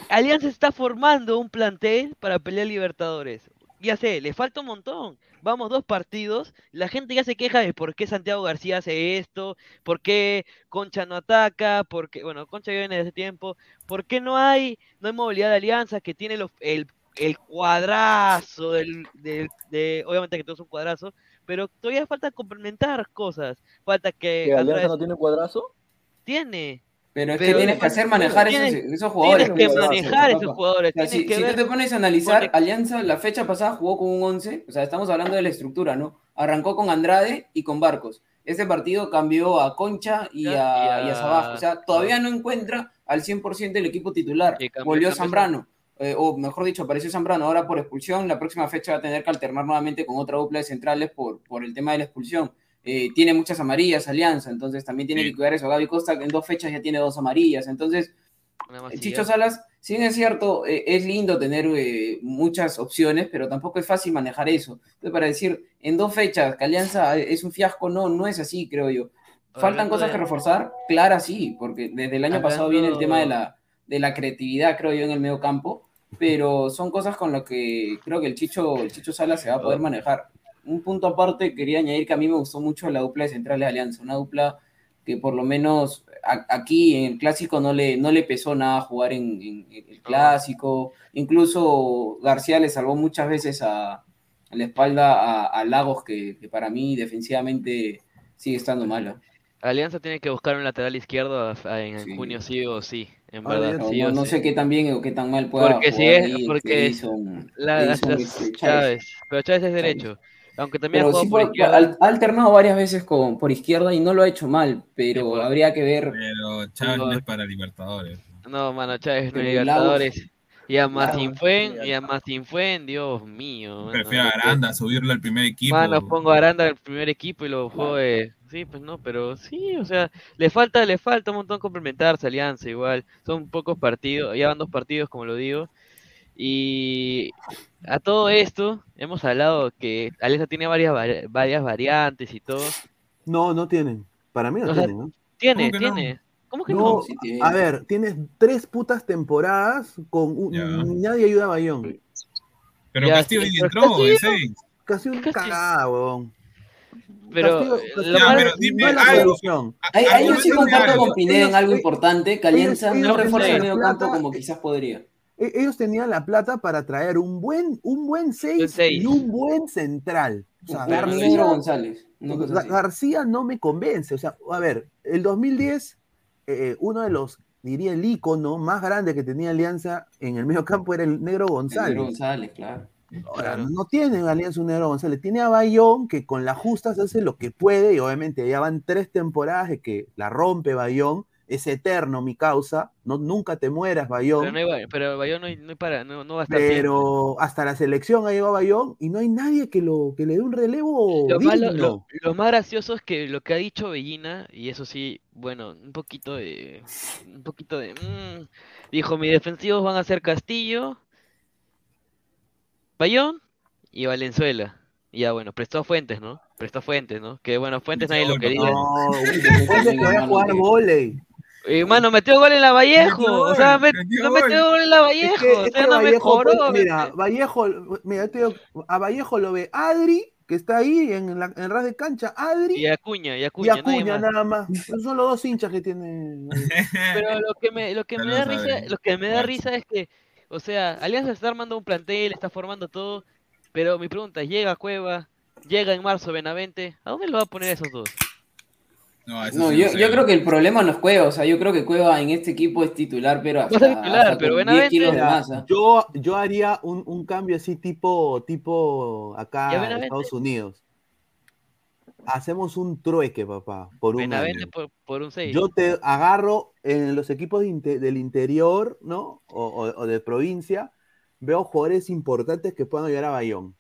Alianza está formando un plantel para pelear Libertadores. Ya sé, le falta un montón. Vamos dos partidos, la gente ya se queja de por qué Santiago García hace esto, por qué Concha no ataca, por qué, bueno, Concha ya viene desde tiempo, por qué no hay, no hay movilidad de Alianza que tiene los- el, el cuadrazo del, del- de, obviamente que todo es un cuadrazo, pero todavía falta complementar cosas, falta que ¿Que Alianza no tiene cuadrazo? tiene, Pero es que tienes que hacer manejar esos, tienes- esos jugadores. tienes que manejar esos jugadores, O sea, tienes si, que si ver tú te pones a analizar, Alianza la fecha pasada jugó con un 11, o sea, estamos hablando de la estructura, ¿no? Arrancó con Andrade y con Barcos. Este partido cambió a Concha y a, y a Sabaj. O sea, todavía no encuentra al 100% el equipo titular. Cambió- Volvió Zambrano. eh, o mejor dicho, apareció Zambrano ahora por expulsión. La próxima fecha va a tener que alternar nuevamente con otra dupla de centrales por, por el tema de la expulsión. Eh, tiene muchas amarillas, Alianza, entonces también tiene Sí. que cuidar eso. Gaby Costa en dos fechas ya tiene dos amarillas. Entonces, eh. Chicho Salas, si bien es cierto, eh, es lindo tener eh, muchas opciones, pero tampoco es fácil manejar eso. Entonces, para decir en dos fechas que Alianza es un fiasco, no, no es así, creo yo. ¿Faltan cosas de- que reforzar? Claro, sí, porque desde el año pasado viene el tema de la, de la creatividad, creo yo, en el medio campo, pero son cosas con las que creo que el Chicho, el Chicho Salas se va a poder manejar. Un punto aparte, quería añadir que a mí me gustó mucho la dupla de centrales de Alianza, una dupla que por lo menos a- aquí en el clásico no le, no le pesó nada jugar en, en- en el clásico. Incluso García le salvó muchas veces a, a la espalda a, a Lagos, que, que para mí defensivamente sigue estando malo. Alianza tiene que buscar un lateral izquierdo a- a- en junio sí o sí, en Ah, verdad, no, sí no- o no sí. sé qué tan bien o qué tan mal pueda Porque si jugar es, ahí, porque Edison- la- Edison, las- este, Chávez. Chávez, pero Chávez es derecho, aunque también ha Pero sí por ha alternado varias veces con, por izquierda y no lo ha hecho mal, pero habría que ver. Pero Chávez no es para Libertadores. No, mano, Chávez no es Libertadores. Y a Lagos, Masinfuen, y a Masinfuen, Dios mío. mano, Prefiero a que- Aranda, subirlo al primer equipo. Mano, pongo a Aranda al primer equipo y lo juego de... Sí, pues no, pero sí, o sea, le falta, le falta un montón complementarse Alianza igual. Son pocos partidos, ya van dos partidos, como lo digo. Y a todo esto, hemos hablado que Alianza tiene varias, vari- varias variantes y todo. No, no tienen. Para mí no O sea, tiene, ¿no? Tiene, ¿Cómo que no? tiene. ¿Cómo que No, no? Sí tiene. a ver, tienes tres putas temporadas con un, nadie ayuda a Bayón. Pero Ya, Castillo sí, entró en Castillo- seis. Casi un cagada, weón. Pero Castillo- Castillo lo Ya, pero dime no es la algo. solución. Ahí, yo sí comparto con Pineda en algo importante, ellos- no refuerza el medio campo como quizás podría. E- Ellos tenían la plata para traer un buen, un buen Un 6 seis. y un buen central. O sea, García- Negro González. así. García no me convence. O sea, a ver, el 2010, eh, uno de los, diría, el ícono más grande que tenía Alianza en el medio campo era el Negro El González. Negro González, claro. Ahora, Claro. no tiene en Alianza un Negro González, tiene a Bayón que con la justa se hace lo que puede y obviamente ya van tres temporadas de que la rompe Bayón, es eterno mi causa, no, nunca te mueras Bayón. Pero, no hay, pero Bayón no, hay- no hay para, no, no va a estar. Pero hasta la selección ha llegado Bayón y no hay nadie que, lo, que le dé un relevo Lo, malo- lo, lo más gracioso es que lo que ha dicho Bellina, y eso sí, bueno, un poquito de. Un poquito de. mm, dijo: mis defensivos van a ser Castillo, Bayón y Valenzuela. Y ya, bueno, prestó a Fuentes, ¿no? Prestó a Fuentes, ¿no? Que bueno, Fuentes nadie lo quería. No, Fuentes que vaya a jugar volei. Y mano, metió gol en la Vallejo. Metió O sea, gol, me- metió no gol. metió gol en la Es Vallejo. que, O sea, no Vallejo, mejoró. pues, mira, Vallejo, mira, te digo, a Vallejo lo ve Adri, que está ahí en, la, en ras de cancha, Adri Y Acuña, y y Acuña, nadie Acuña más. nada más. Son los dos hinchas que tiene. Pero lo que me, lo que me da risa, lo que me da risa es que, o sea, Alianza está armando un plantel, está formando todo, pero mi pregunta es, llega Cueva, llega en marzo Benavente, ¿a dónde lo va a poner esos dos? No, eso No, sí yo, sé. yo creo que el problema no es Cueva, o sea, yo creo que Cueva en este equipo es titular, pero hasta, titular, hasta pero con 10 Benavente- kilos de Mira, más. yo, yo haría un, un cambio así tipo, tipo acá ¿Y a en? Estados Unidos. Hacemos un trueque, papá, por un año. por, por un 6. Yo te agarro en los equipos de del interior, ¿no? O, o- o de provincia, veo jugadores importantes que puedan ayudar a Bayón.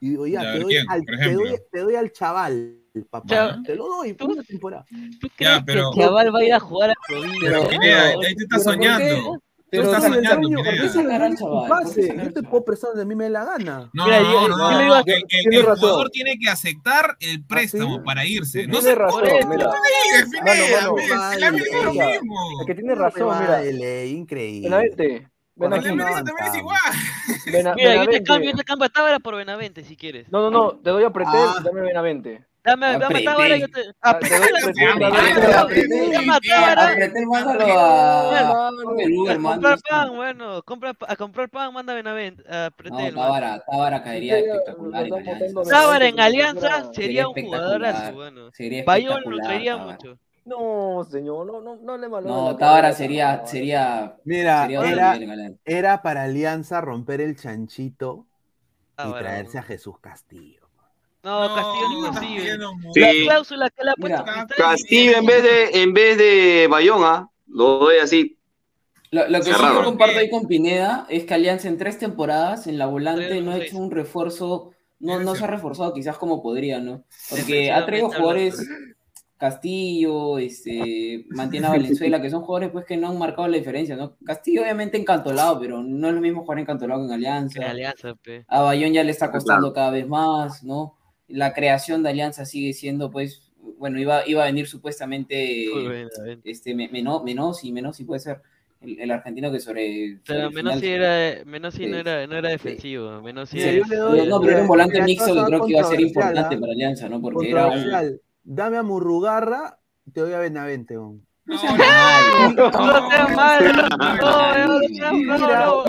Y digo, ya, Ya, te, doy ¿quién, al, por te, doy, ejemplo? te doy al chaval, papá. Chava- Te lo doy por una temporada. ¿Tú Ya, crees pero- que el chaval va a ir a jugar a provincia? Pero Pineda, ahí te estás soñando. Pero estás soñando, Coño, Pineda. porque ese Agarra al es un chaval, pase. ¿por qué sacar Yo te puedo prestar a mí me dé la gana. No, Mira, no, yo- no, yo no, que, que el razón. jugador tiene que aceptar el préstamo ¿sí? para irse. No Tiene se razón, mira. no lo mismo. Que tiene razón, mira. increíble. Benavente, también es igual. Bena- Mira, yo te cambio, yo te cambio a Tábara por Benavente si quieres. No, no, no, te doy a Pretel, Ah. dame Benavente. Dame, dame a Apreté. Tábara, yo te. Ah, mano, Benavente. Apreté. Apreté mándalo a comprar pan, bueno, a comprar pan, manda Benavente, a No. Tábara, caería espectacular Tábara en Alianza sería un jugadorazo, bueno. Bayón lo traería mucho. No, señor, no, no, no le malogre No, Tábara sería, sería, Mira, sería era, era para Alianza romper el chanchito y Tábara, traerse a bueno. Jesús Castillo. No, Castillo No, imposible. Castillo no, Sí. La cláusula que le ha puesto Castillo en vez de, en vez de Bayón, ¿ah? Lo doy así. Lo, lo que sí Cerrado. yo comparto ahí con Pineda es que Alianza en tres temporadas en la volante no ha hecho un refuerzo, no, no se ha reforzado quizás como podría, ¿no? Porque ha traído jugadores Castillo, este, mantiene a Valenzuela, que son jugadores pues que no han marcado la diferencia, ¿no? Castillo obviamente encantolado, pero no es lo mismo jugar encantolado que en Alianza. en Alianza, pe. A Bayón ya le está costando cada vez más, ¿no? La creación de Alianza sigue siendo, pues, bueno, iba, iba a venir supuestamente este, Me- Meno- Menosi, Menosi puede ser, el, el argentino que sobre... sobre Pero el Menossi final- era, Menossi no Sí. era, no era defensivo. Menossi Sí, es- yo le doy- no, pero era un volante Mira, mixto que creo que iba a ser importante ¿ah? para Alianza, ¿no? Porque era un... Controversial. Dame a Murrugarra, te doy a Benavente. weón. No seas malo. No seas malo, no, no, no seas malo.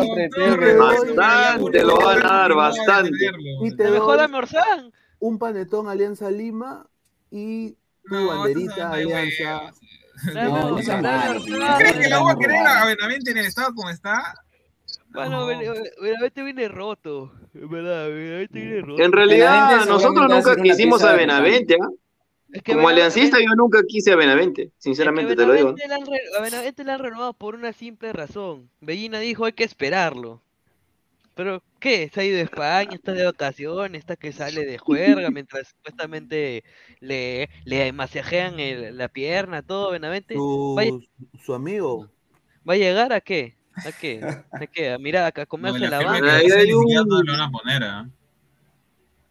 Bastante, lo van a dar, bastante. Y te Mejor doy dame Orsán. Un panetón Alianza Lima y tu No, banderita Alianza. No, no. ¿Crees que la voy a querer a. Benavente en el estado como está? Bueno, Benavente viene roto. Verdad, Benavente viene roto. En realidad, Benavente nosotros nunca quisimos a Benavente, ¿ah? Es que Como Benavente- aliancista yo nunca quise a Benavente, es que sinceramente te lo digo. A Benavente le han renovado por una simple razón. Bellina dijo hay que esperarlo. Pero, ¿qué? Se ha ido a España, está de vacaciones, está que sale de juerga mientras supuestamente le, le masajean el- la pierna, todo. Benavente vaya- Su, su amigo. va a llegar a qué? ¿A qué? ¿A qué? A mirar, a No, comerse la la firma banca. que Ahí va a hay un- no lo van a poner, ¿ah?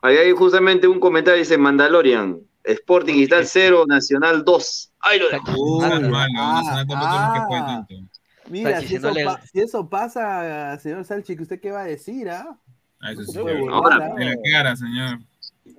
Ahí hay justamente un comentario, dice Mandalorian. Sporting Cristal 0, Nacional 2. Ahí lo dejo. Malo, ah, lo que fue ah. tanto. Mira, si eso, le- pa- si eso pasa, señor Salchi, ¿que ¿usted qué va a decir, ah? Ah, eso sí. Ahora, De la cara, señor.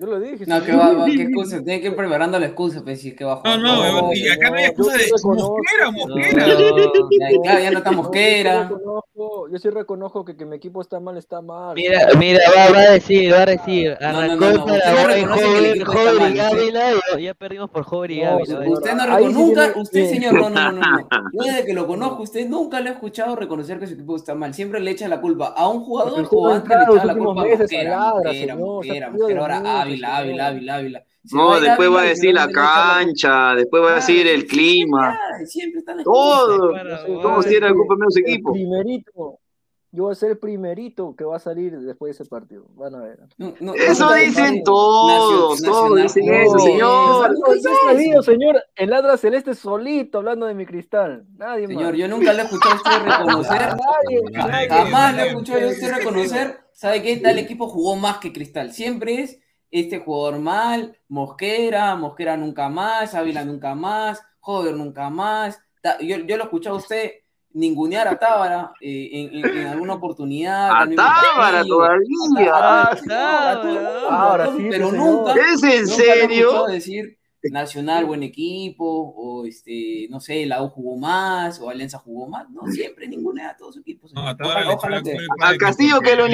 Yo lo dije. No, que va, va, qué excusa, tiene que ir preparando la excusa, pues, si es que va a No, no, weón, y acá no hay excusa de mosquera, mosquera. Ya, claro, ya no está mosquera. Yo sí reconozco, yo sí reconozco que, que mi equipo está mal, está mal. Mira, mira, va, va a decir, va a decir. no, Arrancó no, no, para usted no ahora reconoce que el Joven, equipo está Joven mal, y Ávila, ya perdimos por Joven y No, Ávila. Usted no reconoce, nunca, usted señor, no, no, no, no. Yo desde que lo conozco, usted nunca le ha escuchado reconocer que su equipo está mal. Siempre le echa la culpa a un jugador o no antes le echaba la culpa a Mosquera, Mosquera, Mosquera, ahora mucho, Ávila, señor. Ávila, Ávila, Ávila. Se No, después va a decir la la cancha, después va a decir el clima. Siempre están las Todo. Para, Todos tienen la culpa menos El equipo. primerito. Yo voy a ser el primerito que va a salir después de ese partido. Van a ver. No, no, Eso no, dicen no, todos, todos dicen eso, señor. No, yo señor, el Ladra Celeste solito hablando de mi cristal. Nadie más. Señor, yo nunca le he escuchado a usted reconocer. Nadie, nadie. Jamás le he escuchado a usted reconocer. ¿Sabe qué? Tal equipo jugó más que Cristal. Siempre es este jugador mal, Mosquera, Mosquera nunca más, Ávila nunca más, Jover nunca más. Yo, yo lo he escuchado a usted ningunear a Tábara eh, en, en- en alguna oportunidad. A Tábara todavía. Ahora sí, pero señor. nunca. ¿Es en nunca serio? decir Nacional buen equipo, o este, no sé, la U jugó más, o Alianza jugó más. No, siempre ningunea a todos sus equipos. No, a Ojalá, ojalá que. Castillo que lo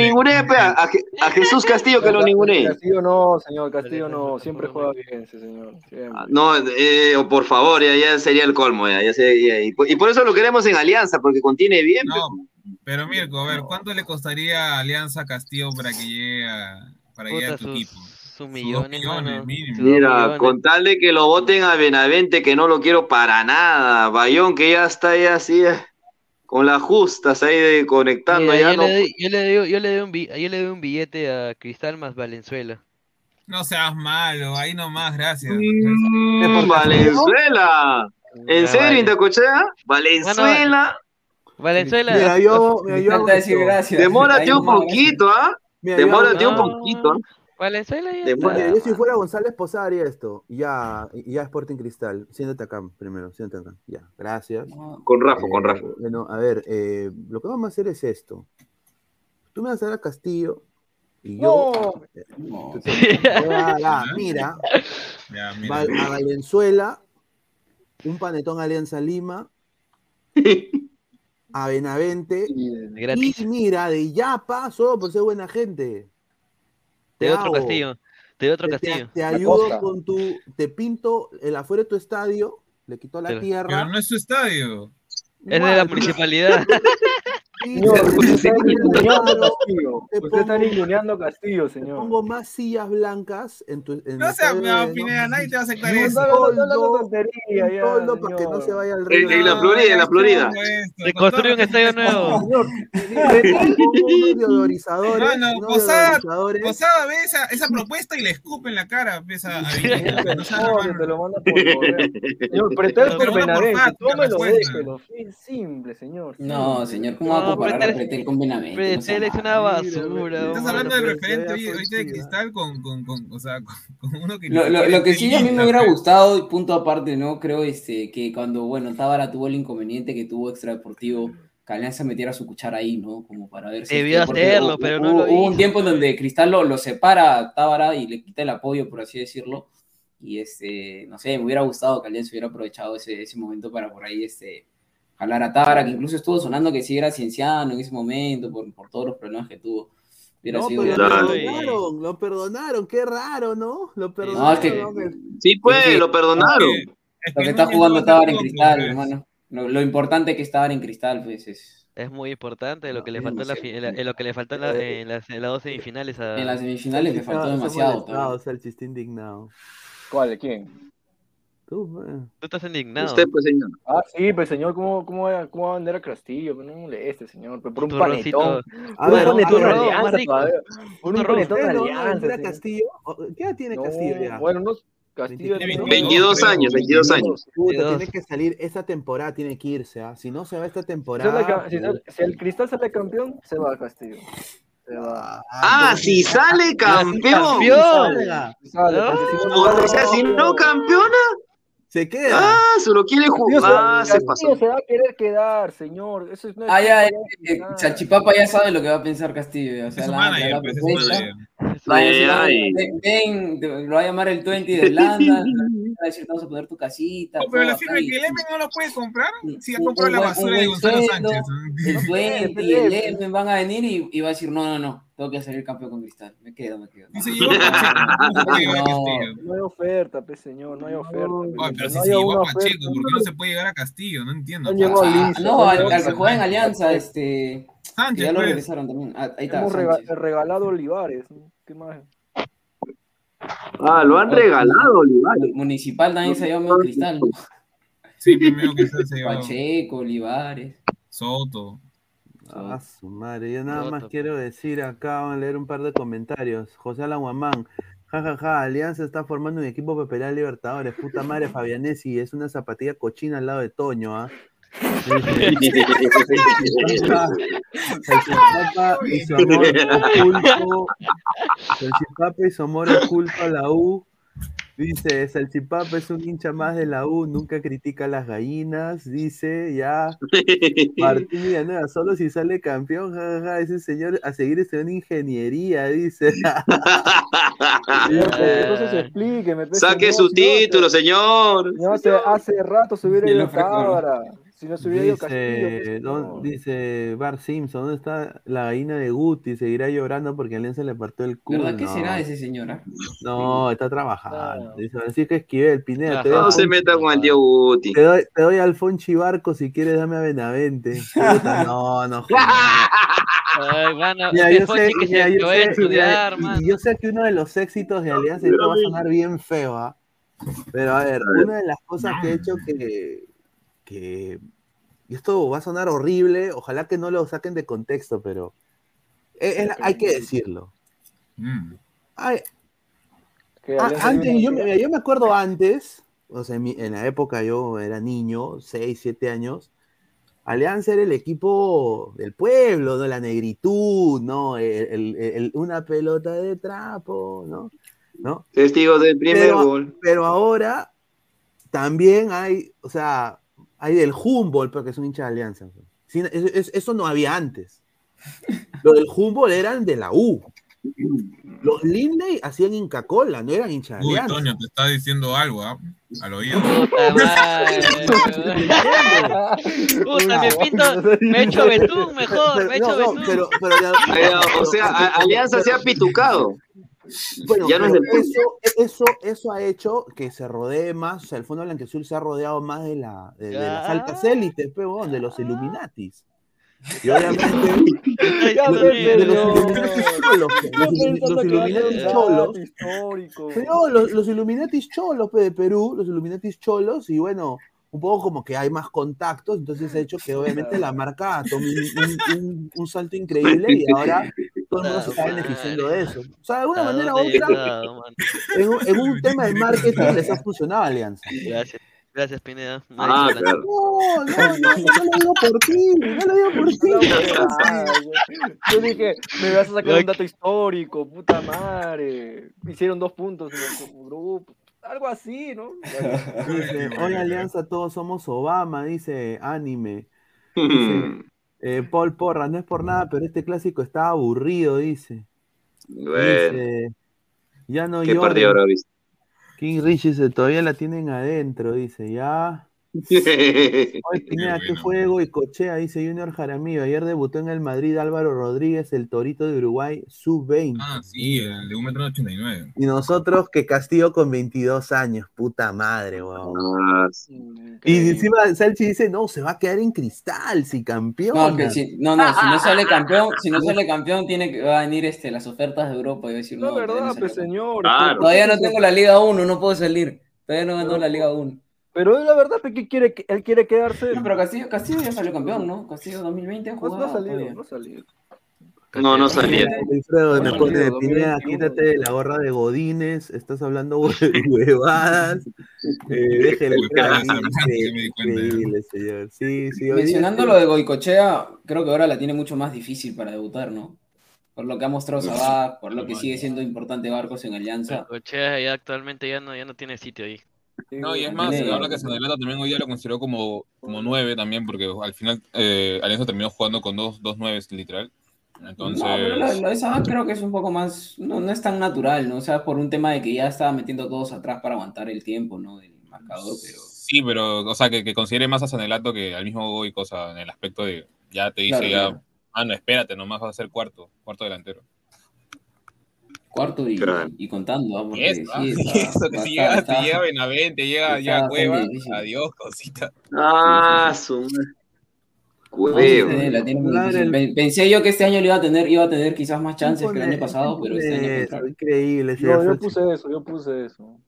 pe, a, Je- a Jesús Castillo que lo ningunee. Castillo no, señor, Castillo no. Siempre juega bien ese señor. Siempre. No, eh, o por favor, ya, ya sería el colmo, ya, ya sería- y, por, y por eso lo queremos en Alianza, porque contiene bien. No, pero Mirko, a ver, ¿cuánto le costaría a Alianza Castillo para que llegue a, para llegar a tu sus, equipo? Sus millones. Sus Mira, millones. con tal de que lo voten a Benavente, que no lo quiero para nada. Bayón, que ya está ya así, eh, con las justas ahí de conectando, Mira, ya yo, no. le doy, yo, le doy, yo, le doy un, bi- yo le doy un billete a Cristal más Valenzuela. No seas malo, ahí nomás, gracias. Mm, Valenzuela. ¿En Ah, serio, vale. Intacochea? Valenzuela. Valenzuela. Mira, yo, mira, Me yo. Demórate Ahí un nomás, poquito, ¿ah? Demórate un poquito. ¿ah? Valenzuela ya. Mira, yo si fuera González Posada haría esto. Ya, ya Sporting Cristal. Siéntate acá primero, siéntate acá. Ya, gracias. Con Rafa, con Eh, Rafa. Bueno, a ver, eh, lo que vamos a hacer es esto. Tú me vas a dar a Castillo y yo. eh, te- te- te voy a dar, mira, Ya, Va- mira. a Valenzuela, un panetón Alianza Lima, a Benavente, Gratis. y mira, de Yapa, solo por ser buena gente. Te doy otro castillo. Te doy otro Te, te- castillo. te La ayudo costa. con tu, te pinto el afuera de tu estadio, le quito la Pero- tierra. Pero no es su estadio. Es de la municipalidad. te- usted está ninguneando Usted está ninguneando Castillo, señor. pongo más sillas blancas en tu. En No seas no, de- Pineda, nadie te va a aceptar eso. No, no, no, no, no, toldo, toldo para que no se vaya En, río. en la Florida, en la Florida. Se construye un estadio nuevo. Mano, unos Posada. Posada ve esa, esa propuesta y le escupe en la cara. Empieza a Villa, no seas Oye, mano. te lo manda por. Señor, pretel Te por Benavente, tómelo, déjelo. Simple, señor. No, señor, ¿cómo va a No, Pretel- Pretel con Benavente? Pretel es una basura. Estás hablando del referente hoy de cristal con, con, con, o sea, con, con uno que Lo, lo- lo que sí a mí me hubiera gustado, y punto aparte, ¿no? Creo este, que cuando, bueno, Tábara tuvo el inconveniente que tuvo extradeportivo, que Alianza metiera su cuchara ahí, ¿no? Como para ver si... Debió hacerlo, hubo- pero no hubo- lo Hubo un tiempo en donde Cristal lo, lo separa a Tábara y le quita el apoyo, por así decirlo. Y, este, no sé, me hubiera gustado que Alianza hubiera aprovechado ese, ese momento para por ahí, este, jalar a Tábara, que incluso estuvo sonando que sí era cienciano en ese momento, por, por todos los problemas que tuvo. Hubiera No, sido- pero lo perdonaron, lo perdonaron, qué raro, ¿no? Lo No, perdonaron. es Sí, pues, Sí. lo perdonaron. Es Lo que que está jugando Tábara en cristal, pues. hermano. Lo, lo importante que estaba en cristal, pues, es Es muy importante lo que le faltó en, la, lo que le faltó en, la- en las, en las dos semifinales a en las semifinales le faltó está- está demasiado. molestado, Tábara. Salchi está indignado. ¿Cuál? ¿Quién? Tú, eh. Tú estás indignado. Usted, pues, señor. Ah, sí, pues señor, ¿cómo, cómo, va, cómo va a vender a Castillo? Pues no me moleste, señor, pero por un panetón. A Por ver, un panetón a de alianza. Por un panetón de ¿Ustedes no van a alianza. a. Castillo? ¿O- ¿Qué edad tiene No, Castillo ya? Bueno, no, Castillo Tiene no. 22 años, 22 años. Puta, 22. tiene que salir, esta temporada tiene que irse, ¿ah? Si no se va esta Si, sale temporada. si sale- si el Cristal sale campeón, se va a Castillo. Ah, si sale campeón. Sale, porque si no, O sea, si no campeona, se queda. Ah, se lo quiere Castillo jugar. Ah, se, se Castillo pasó. se va a querer quedar, señor. Eso es, no es- Ah, ya, eh, eh. Salchipapa ya sabe lo que va a pensar Castillo. O sea, Es la, manager, la pues, es ven, lo va a llamar el 20 de Irlanda. Va a decir, vamos a poner tu casita. No, pero la firma que el M no lo puede comprar. Si comprado un la basura de Gonzalo Sánchez. El 20 y el. M van a venir y, y va a decir, no, no, no, tengo que salir campeón con Cristal. Me quedo, me quedo. Y se llevó a Pacheco, ¿cómo se puede llevar a No, Castillo? No hay oferta, pe, señor, no hay oferta. pero si no se llevó a Pacheco, oferta, ¿por qué no se puede llegar a Castillo? No entiendo. Ah, no, al, que juega en Alianza, este. Sánchez, ya lo pues. regresaron también. Ah, ahí está. Hemos regalado Olivares. ¿no? ¿Qué más? Ah, lo han regalado, Olivares. Municipal también se llama Cristal. Sí, primero que se ha llevado. Pacheco, Olivares. Soto. Ah, su madre. Yo nada más quiero decir acá, vamos a leer un par de comentarios. José Alan Guamán. Ja, ja, ja, Alianza está formando un equipo para pelear Libertadores. Puta madre, Fabianesi es una zapatilla cochina al lado de Toño, ¿ah? Salchipapa y su amor oculto. Salchipapa y su amor oculto a la U. Dice, Salchipapa es un hincha más de la U, nunca critica a las gallinas, dice, ya. Martín Villanueva, solo si sale campeón, jajaja, ese señor a seguir estudiando ingeniería, dice. Entonces explíqueme. pe, Saque su título, señor. no, hace, hace rato se hubiera Ya lo Si no se hubiera ido Castillo. pe, Dice, ¿dó- señor. dice Bar Simpson, ¿dónde está la gallina de Guti? Seguirá llorando porque a Alianza le partió el culo. ¿Verdad? ¿Qué No, será de ese señor? ah? No, está trabajando. Dice Francisco Esquivel, Pineda, te No se meta con el tío Guti. te doy, te doy a Alfonso Barco si quieres dame a Benavente. No, no. Ay, mano, Mira, este yo Fonchi sé, que mira, se yo que vaya a sé- estudiar, mira, mano. y yo sé que uno de los éxitos de Alianza, esto va a sonar bien feo, ¿ah? pero a ver, una de las cosas que he hecho que, que, y esto va a sonar horrible, ojalá que no lo saquen de contexto, pero es- es- hay que decirlo. Mm. Ay, antes, yo, me- yo me acuerdo antes, o sea, en, mi- en la época yo era niño, 6, 7 años, Alianza era el equipo del pueblo, ¿no? La negritud, ¿no? El- el- el- una pelota de trapo, ¿no? ¿No? Testigos del primer Pero, gol. pero ahora también hay, o sea, hay del Humboldt, porque es un hincha de Alianza. Sí, es- es- eso no había antes. Los del Humboldt eran de la U. Los Lindley hacían Inca Cola, no eran hinchas de Uy, Alianza. Toño, te está diciendo algo, ¿ah? Al oído. Puta madre. Puta, me pinto, me echo betún mejor, me echo no, no, betún. pero- pero ya- o sea, Alianza se ha pitucado. Bueno, Ya no es pero del eso, eso, eso ha hecho que se rodee más, o sea, el Fondo Blanqueazul se ha rodeado más de, la, de, de las altas élites, pero de los Illuminatis. Y obviamente de, los. Illuminatis cholos, pero los, los Illuminatis cholos de Perú, los Illuminatis cholos, y bueno, un poco como que hay más contactos, entonces ha hecho que obviamente la marca tome un, un- un- un salto increíble y ahora todo el mundo se está beneficiando de eso. O sea, de alguna ¿A manera u otra, en, un- en un tema de marketing les ha funcionado Alianza. Gracias, gracias Pineda. Ah, claro. No, no, no, no lo digo por ti, no lo digo por ti. Ah. Yo dije, me vas a sacar un dato histórico, puta madre. Hicieron dos puntos en el grupo. Algo así, ¿no? Dice, hoy Alianza todos somos Obama, dice Anime. Dice, eh, Paul Porra, no es por nada, pero este clásico está aburrido, dice. Bueno, Dice, ya no ¿qué partido habrá visto? King Rich dice, todavía la tienen adentro, dice, ya. Hoy Pineda, qué juego y cochea, dice Junior Jaramillo. Ayer debutó en el Madrid Álvaro Rodríguez, el Torito de Uruguay, sub-20. Ah, sí, el de 1,89m. Y nosotros que Castillo con 22 años, puta madre, weón. Ah, Y encima Salchi dice, no, se va a quedar en cristal, si campeón. No, que si, no, no, si no sale campeón, si no sale campeón, tiene que va a venir este, las ofertas de Europa y va a decir, no, No, todavía verdad, no pues campeón". señor. Claro. Todavía no tengo la Liga 1, no puedo salir. Todavía no ganó la Liga 1. Pero la verdad es que quiere, él quiere quedarse. No, pero Castillo, Castillo ya salió campeón, ¿no? Castillo 2020 ha No, no jugado ha salido, no ha salido. No, no salía. Alfredo, me Bueno, pone de 2021. Pineda, quítate de la gorra de Godines, estás hablando hue- huevadas. Eh, increíble, increíble, señor. Sí, sí, Mencionando lo de Goicochea, creo que ahora la tiene mucho más difícil para debutar, ¿no? por lo que ha mostrado Sabah, por lo que sigue siendo importante Barcos en Alianza. Cochea ya actualmente ya no, ya no tiene sitio ahí. No, y es más, ahora que Sanelato también hoy día lo consideró como, como nueve también, porque al final eh, Alianza terminó jugando con dos, dos nueves, literal. Entonces, No, pero lo, lo de Sabah creo que es un poco más, no, no es tan natural, ¿no? O sea, por un tema de que ya estaba metiendo todos atrás para aguantar el tiempo, ¿no? Del marcador, pero... sí, pero, o sea, que, que considere más a Sanelato que al mismo Goy, cosa en el aspecto de, ya te dice Claro, ya, claro. ah, no, espérate, nomás vas a ser cuarto, cuarto delantero. Cuarto y, Claro. y contando, ¿ah? Y Porque eso, sí, ah, y está- eso, que está- si llega, está- si llega Benavente, llega ya Cueva, adiós, cosita. Ah, su sí, el- Pe- Pensé yo que este año le iba a tener, iba a tener quizás más chances que el año pasado, pero este año Eso, increíble. ese No, yo puse eso, yo puse eso.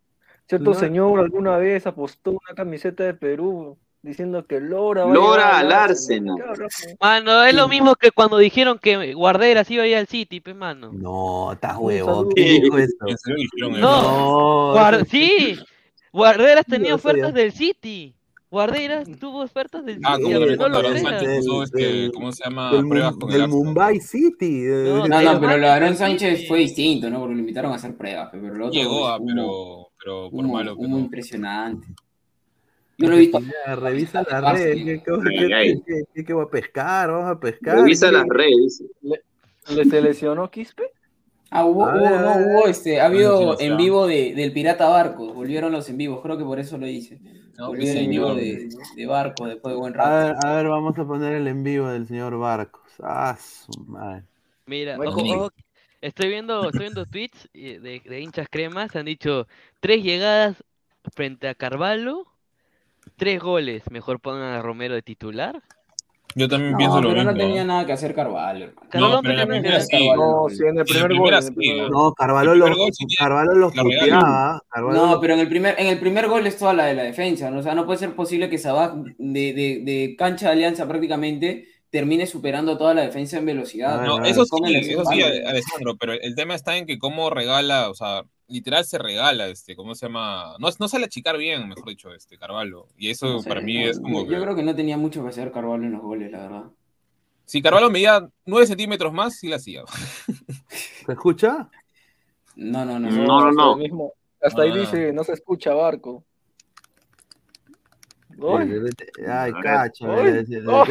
Cierto señor alguna vez apostó una camiseta de Perú diciendo que Lora va Lora al Arsenal. Arsenal. Mano, es lo mismo que cuando dijeron que Guarderas iba a ir al City, pues, mano. No, estás Un saludo. ¿Quién dijo eso? No, sí, Guarderas tenía ofertas del City. Guarderas tuvo ofertas del Ah, City. como cuando los Aaron Veras. Sánchez puso, este, ¿cómo se llama? del, Pruebas con del el. Mumbai City. No, No, Pero no, pero lo de Aaron Sánchez fue distinto, ¿no? Porque lo invitaron a hacer pruebas, pero lo otro Llegó, ah, pero, pero por humo- malo humo no. impresionante. Yo lo he visto. Ya, revisa la Ah, red. sí. ¿Qué, qué, voy a pescar? Vamos a pescar. Revisa ¿Qué- las redes. ¿Le, le seleccionó Quispe? Ah, hubo, A hubo- ver, no, a hubo, este, ha Ah, habido en vivo de, del Pirata Barcos, volvieron los en vivos, creo que por eso lo hice. No, Volvieron pues, en vivo de, de Barcos después de buen A rato. ver, a ver, vamos a poner el en vivo del señor Barcos. Ah, su madre. Mira, ojo, ojo, estoy viendo, estoy viendo tweets eh, de, de hinchas cremas, han dicho tres llegadas frente a Carvalho, tres goles, mejor pongan a Romero de titular. Yo también No, pienso lo pero no tenía nada que hacer Carvalho. Carvalho No, pero sí. No, sí, en el primer gol. No, Carvalho los, Carvalho los puteaba. Carvalho No, pero en el primer, en el primer gol es toda la de la defensa, ¿no? O sea, no puede ser posible que Sabah de, de, de cancha de alianza prácticamente termine superando toda la defensa en velocidad. Ah, No, no, eso sí, eso sí. Alessandro, pero el tema está en que cómo regala, o sea, literal se regala, este, ¿cómo se llama? No, no sale a achicar bien, mejor dicho, este, Carvalho. Y eso No sé, para mí no, es como yo que... creo que no tenía mucho que hacer Carvalho en los goles, la verdad. Si Carvalho medía 9 centímetros más, sí la hacía. ¿Se escucha? No, no, no. No, no, hasta no. hasta ahí Ah. dice, no se escucha Barco. Sí, Gol. le mete- Ay, A ver. cacho. Ay. le- le- le- le- Oh. Estoy diciendo-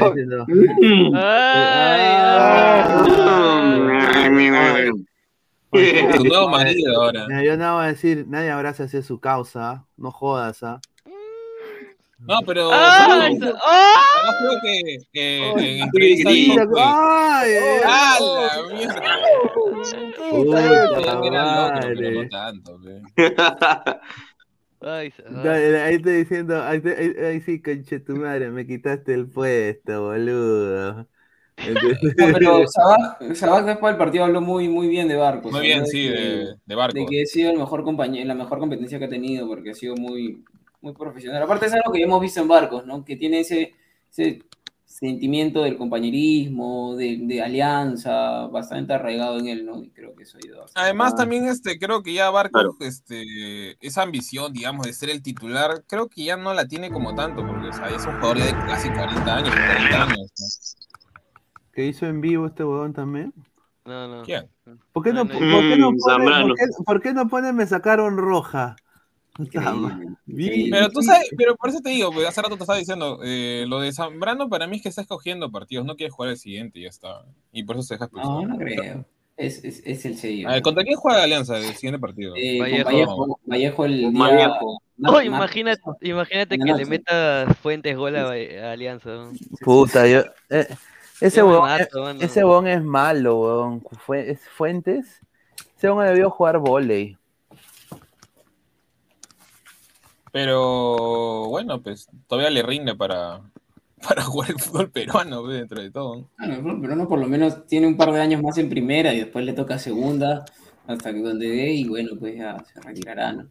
Su nuevo marido ahora. Mira, yo no voy a decir, nadie abraza hacia su causa, no jodas, ¿ah? No, pero... ¡Ay! ¡Ah! Creo que eh, Ay, en entrevista. ¡Ay! eh, ¡Ah, la mierda! Puta madre. no tanto. Ay. Ahí estoy diciendo, ahí, ahí- ahí sí, conche tu madre, me quitaste el puesto, boludo. Entonces- No, pero Sabah después del partido habló muy, muy bien de Barcos. Muy bien, sí, de, de barco. de que ha sido el mejor compañero, la mejor competencia que ha tenido, porque ha sido muy, muy profesional. Aparte es algo que ya hemos visto en Barcos, ¿no? Que tiene ese, ese sentimiento del compañerismo, de, de alianza, bastante arraigado en él, ¿no? Y creo que eso ayuda. Además, también este, creo que ya Barco, Claro. este, esa ambición, digamos, de ser el titular, creo que ya no la tiene como tanto, porque o sea, ya es un jugador ya de casi 40 años, 40 años. ¿no? ¿Qué hizo en vivo este huevón también? No, no. ¿Quién? ¿Por qué no, No, por no. qué no Mm, por qué, por qué no pone me sacaron roja? Increíble. Pero tú sabes, pero por eso te digo, pues, hace rato te estaba diciendo, eh, lo de Zambrano para mí es que está escogiendo partidos, no quiere jugar el siguiente y ya está. Y por eso se deja expulsar. No, no creo. Es, es, es el sello. A ver, ¿contra quién juega Alianza el siguiente partido? Eh, Vallejo. Vallejo, Vallejo el día... Vallejo. mar- imagínate, imagínate que le noche. meta Fuentes gol a, a Alianza. ¿no? Puta, yo. eh, ese huevón, ese huevón es malo, huevón. Fue, es Fuentes. Ese huevón debió jugar volei. Pero bueno, pues todavía le rinde para, para jugar el fútbol peruano, pues, dentro de todo. Bueno, pero no por lo menos tiene un par de años más en primera y después le toca segunda hasta que donde dé y bueno, pues ya se retirará, ¿no?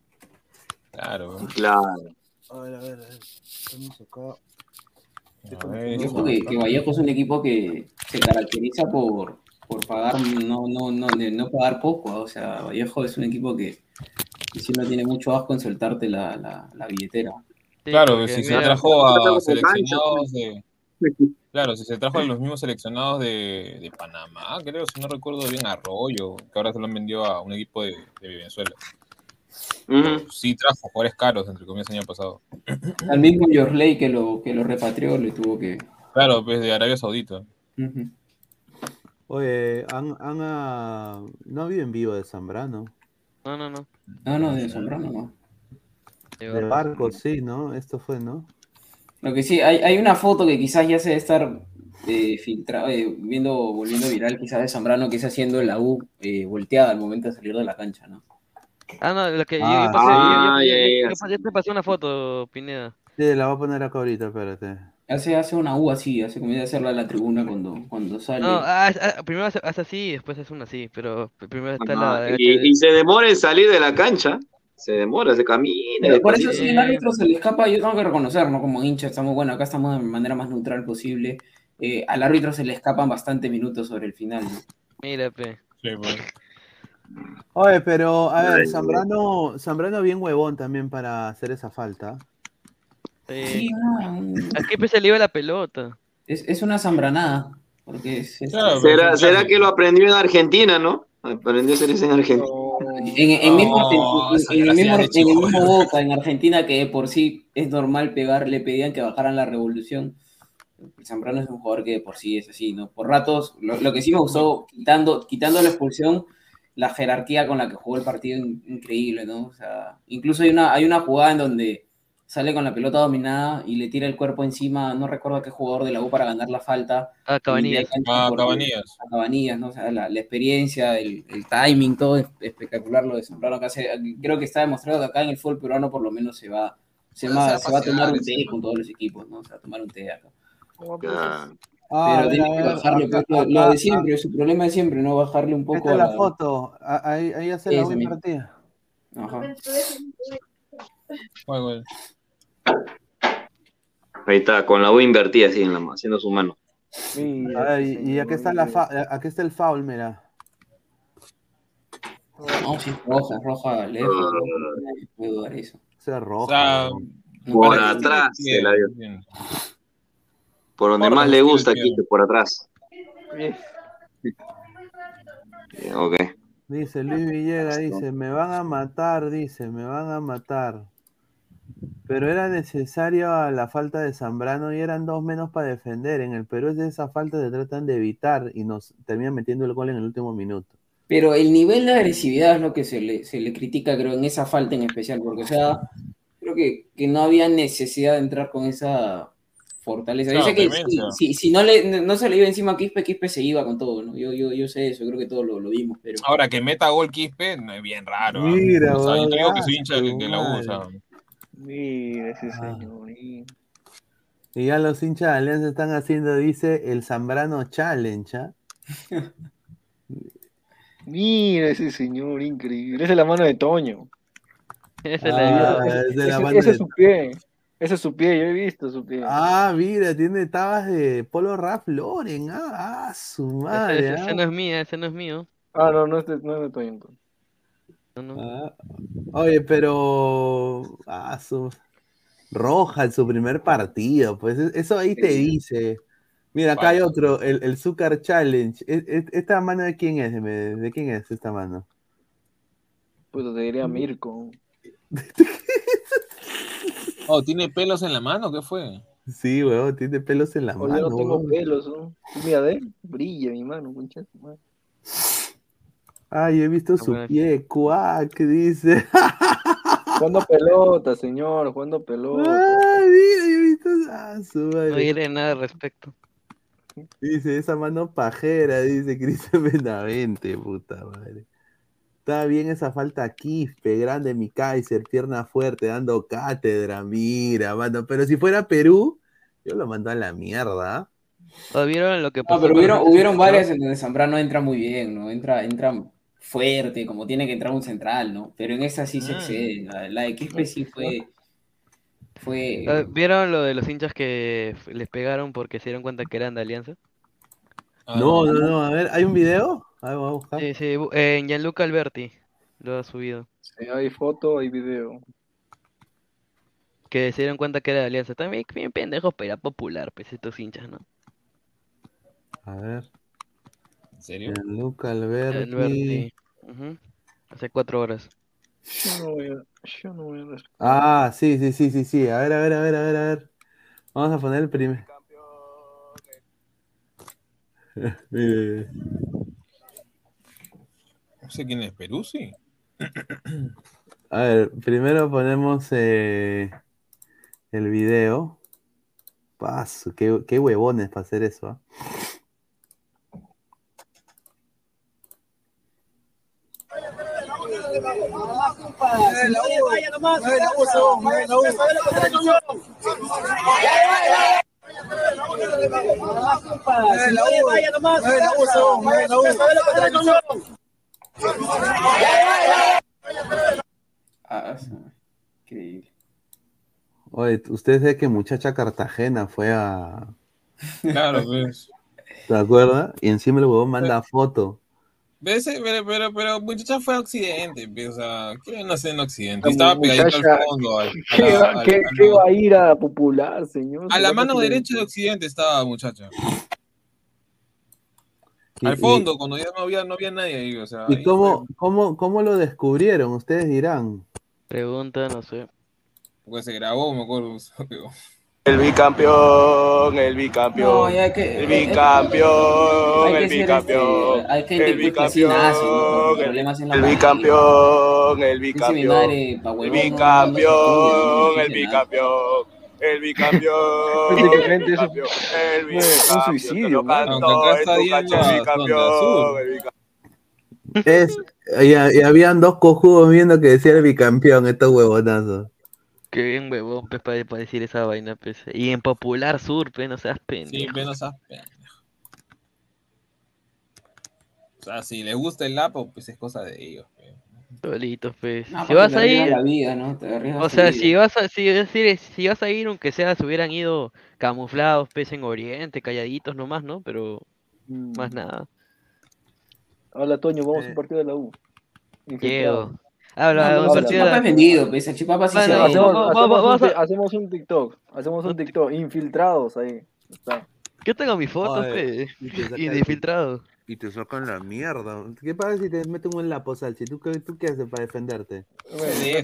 Claro. Claro. A ver, a ver, a ver. Vamos acá. Yo creo que, que Vallejo es un equipo que se caracteriza por, por pagar, no, no, no, de no pagar poco, ¿ah? o sea, Vallejo es un equipo que, sí no tiene mucho asco en soltarte la, la, la billetera. Sí, Claro, si se mira, trajo a seleccionados de, Claro, si se trajo a los mismos seleccionados de, de Panamá, creo, si no recuerdo bien, Arroyo, que ahora se lo han vendido a un equipo de, de Venezuela. Sí trajo jugadores caros, entre comillas, el año pasado. Al mismo Yorley que lo, que lo repatrió le tuvo que. Claro, pues de Arabia Saudita. Oye, han, han, ah, no ha habido en vivo de Zambrano. No, no, no. No, no, de Zambrano no. De barco, sí, ¿no? Esto fue, ¿no? Lo que sí, hay, hay una foto que quizás ya se debe estar eh, filtrado, eh, viendo, volviendo viral, quizás de Zambrano, que es haciendo la U eh, volteada al momento de salir de la cancha, ¿no? Ah, no, lo que yo- Ah, yo, pasé, yo- ah, yo- ya, ya, yo pasé- yo te pasé una foto, Pineda. Sí, la voy a poner acá ahorita, espérate. Hace, hace una U así, hace comienza a hacerla a la tribuna cuando, cuando sale. No, ah, ah, primero hace, hace así y después hace una así, pero primero está la Ah, y, se demora en salir de la cancha. Se demora, se camina. Pero por eso si el árbitro se le escapa, yo tengo que reconocer, ¿no? Como hincha, estamos, bueno, acá estamos de manera más neutral posible. Eh, al árbitro se le escapan bastante minutos sobre el final, ¿no? Mira, pe. Sí, pues. Oye, pero a ver, Zambrano, Zambrano bien huevón también para hacer esa falta. Sí, ¿A qué le iba la pelota? es, es una zambranada. Porque es, es- ¿Será, será que lo aprendió en Argentina, no? Aprendió a hacer eso en Argentina. En, en mismo, No, en- esa en el mismo, en el mismo Boca, en Argentina, que de por sí es normal pegar, le pedían que bajaran la revolución. Zambrano es un jugador que de por sí es así, ¿no? Por ratos, lo, lo que sí me gustó, quitando, quitando la expulsión, la jerarquía con la que jugó el partido, in- increíble, ¿no? O sea, incluso hay una, hay una jugada en donde sale con la pelota dominada y le tira el cuerpo encima, no recuerdo a qué jugador de la U para ganar la falta. Ah, Cabanillas. Ah, Cabanillas. a Cabanillas, ¿no? O sea, la, la experiencia, el, el timing, todo es espectacular lo de Zambrano. que hace- creo que está demostrado que acá en el fútbol peruano por lo menos se va, se, va, a se va a tomar un pasear, té sí. con todos los equipos, ¿no? Se va a tomar un té acá. Ah, Pero a ver, tiene que bajarle acá- pues, lo, de siempre, su problema de siempre, ¿no? Bajarle un poco Esta a es la la... foto. Ahí, ahí hace la misma. invertida. Ajá. Bueno, bueno. Ahí está, con la U invertida así en la mano, haciendo su mano. A ver, y, y aquí está la fa- eh, aquí está el foul, mira. No, sí, roja, roja, lejos. no puede dudar eso. O sea, roja. O sea, weón. Por atrás bien, se la dio. bien. Por donde Por más le gusta, bien. Quito, por atrás. Eh, Ok. Dice Luis Villegas, dice, me van a matar, dice, me van a matar. Pero era necesario a la falta de Zambrano y eran dos menos para defender. En el Perú es de esa falta se tratan de evitar y nos terminan metiendo el gol en el último minuto. Pero el nivel de agresividad es lo que se le, se le critica, creo, en esa falta en especial, porque, o sea, creo que, que no había necesidad de entrar con esa fortaleza. Claro, Dice que si, si- si no, le, no se le iba encima a Quispe, Quispe se iba con todo, ¿no? Yo, yo, yo sé eso, creo que todos lo, lo vimos, pero... Ahora que meta gol Quispe, no es bien raro. Mira, o sea, yo te digo que soy hincha de, de la U, o sea, Mira ese Ah. señor. y- ya los hinchas de Alianza están haciendo, dice, el Zambrano Challenge. ¿ah? Mira ese señor, increíble. Esa es la mano de Toño. Esa es Ah, la es de la mano ese de- es su pie. Ese es su pie, yo he visto su pie. Ah, mira, tiene tabas de Polo Ralph Lauren. Ah, ah, su madre. ese- ah. ese no es mío, ese no es mío. Ah, no, no es de, no es de Toño. entonces. No, no. Ah, Oye, pero. Ah, su. Roja en su primer partido. Pues e- eso ahí te dice. Mira, acá hay otro, el, el Zucker Challenge. E- e- ¿Esta mano de quién es? ¿De quién es esta mano? Pues te diría Mirko. Oh, ¿tiene pelos en la mano? ¿Qué fue? Sí, weón, tiene pelos en la Oye, mano. no tengo weón. pelos, ¿no? Mira, de él, brilla mi mano, madre. Ay, he visto su pie, cuac, dice. Jugando pelota, señor, jugando pelota. Ah, mira, yo he visto. Ah, su madre. No diré nada al respecto. Dice, esa mano pajera, dice Cristian Benavente, puta madre. Está bien esa falta Quispe, grande mi Kaiser, pierna fuerte, dando cátedra, mira, mano. Pero si fuera Perú, yo lo mando a la mierda. ¿O ¿Vieron lo que pasó? No, pero hubieron, hubieron varias en donde Zambrano entra muy bien, ¿no? Entra, entra fuerte, como tiene que entrar un central, ¿no? Pero en esa sí se Ah. excede. La, la de Quispe sí fue... fue Ah, ¿Vieron lo de los hinchas que les pegaron porque se dieron cuenta que eran de Alianza? No, no, no, a ver, ¿hay un video? A ver, voy a buscar. Sí, sí, eh, en Gianluca Alberti lo ha subido. Sí, hay foto, hay video. Que se dieron cuenta que era de Alianza. También bien pendejos, pero era popular, pues estos hinchas, ¿no? A ver. ¿En serio? Luca Alberti. Hace cuatro horas. Yo no voy a, yo no voy a res- Ah, sí, sí, sí, sí, sí. A ver, a ver, a ver, a ver, a ver. Vamos a poner el primer. No sé quién es Peruzzi. a ver, primero ponemos eh, el video. Paso, qué, qué huevones para hacer eso. Sí. increíble. Oye, ustedes saben que muchacha Cartagena fue a. Claro, pues. ¿Te acuerdas? Y encima el huevón manda foto. Pero, ese- pero, pero, pero muchacha fue a Occidente, o sea, ¿qué no hacer en Occidente? Estaba pegadito muchacha- al fondo, al- a ¿Qué, la, va- al- qué- a qué la- va a ir a popular, señor? a la ¿Será mano derecha de Occidente estaba muchacha. Al y- fondo, cuando ya no había, no había nadie ahí, o sea. ¿Y ahí cómo, cómo, cómo lo descubrieron? Ustedes dirán. Pregunta, no sé. Porque se grabó, me acuerdo. El bicampeón, el bicampeón. No, que- el bicampeón, el bicampeón. hay que. El la el bicampeón, el bicampeón. El bicampeón, el bicampeón. El bicampeón, el un bicampeón. suicidio, el bicampeón, Azul. el bicampeón. Y habían dos cojudos viendo que decía el bicampeón, estos huevonazos. Qué bien huevón, pues, para, para decir esa vaina, pues. Y en Popular Sur, pues, no seas Sí, pendejo. pero no seas pendejo. O sea, si les gusta el lapo, pues es cosa de ellos. pues. Solitos, pues. No, si vas a ir, la vida, ¿no? Te arriesgas o sea, si vas a, si, si, si vas a ir, aunque sea, se hubieran ido camuflados, pues, en Oriente, calladitos nomás, ¿no? Pero más nada. Hola, Toño, vamos a Eh. un partido de la U. Llego. Infiltrado. Habla, No, no, de Salchipapa es vendido, pues, Salchipapa sí Bueno, se hacemos- vende. Hacemos, vamos- un, a- hacemos un TikTok. Hacemos un TikTok. Infiltrados ahí. Está. Yo tengo mis fotos, pe. y te sacan- Y de infiltrado. Y te sacan la mierda. ¿Qué pasa si te meten un lapo, Salchi? ¿Tú, qué- ¿Tú qué haces para defenderte?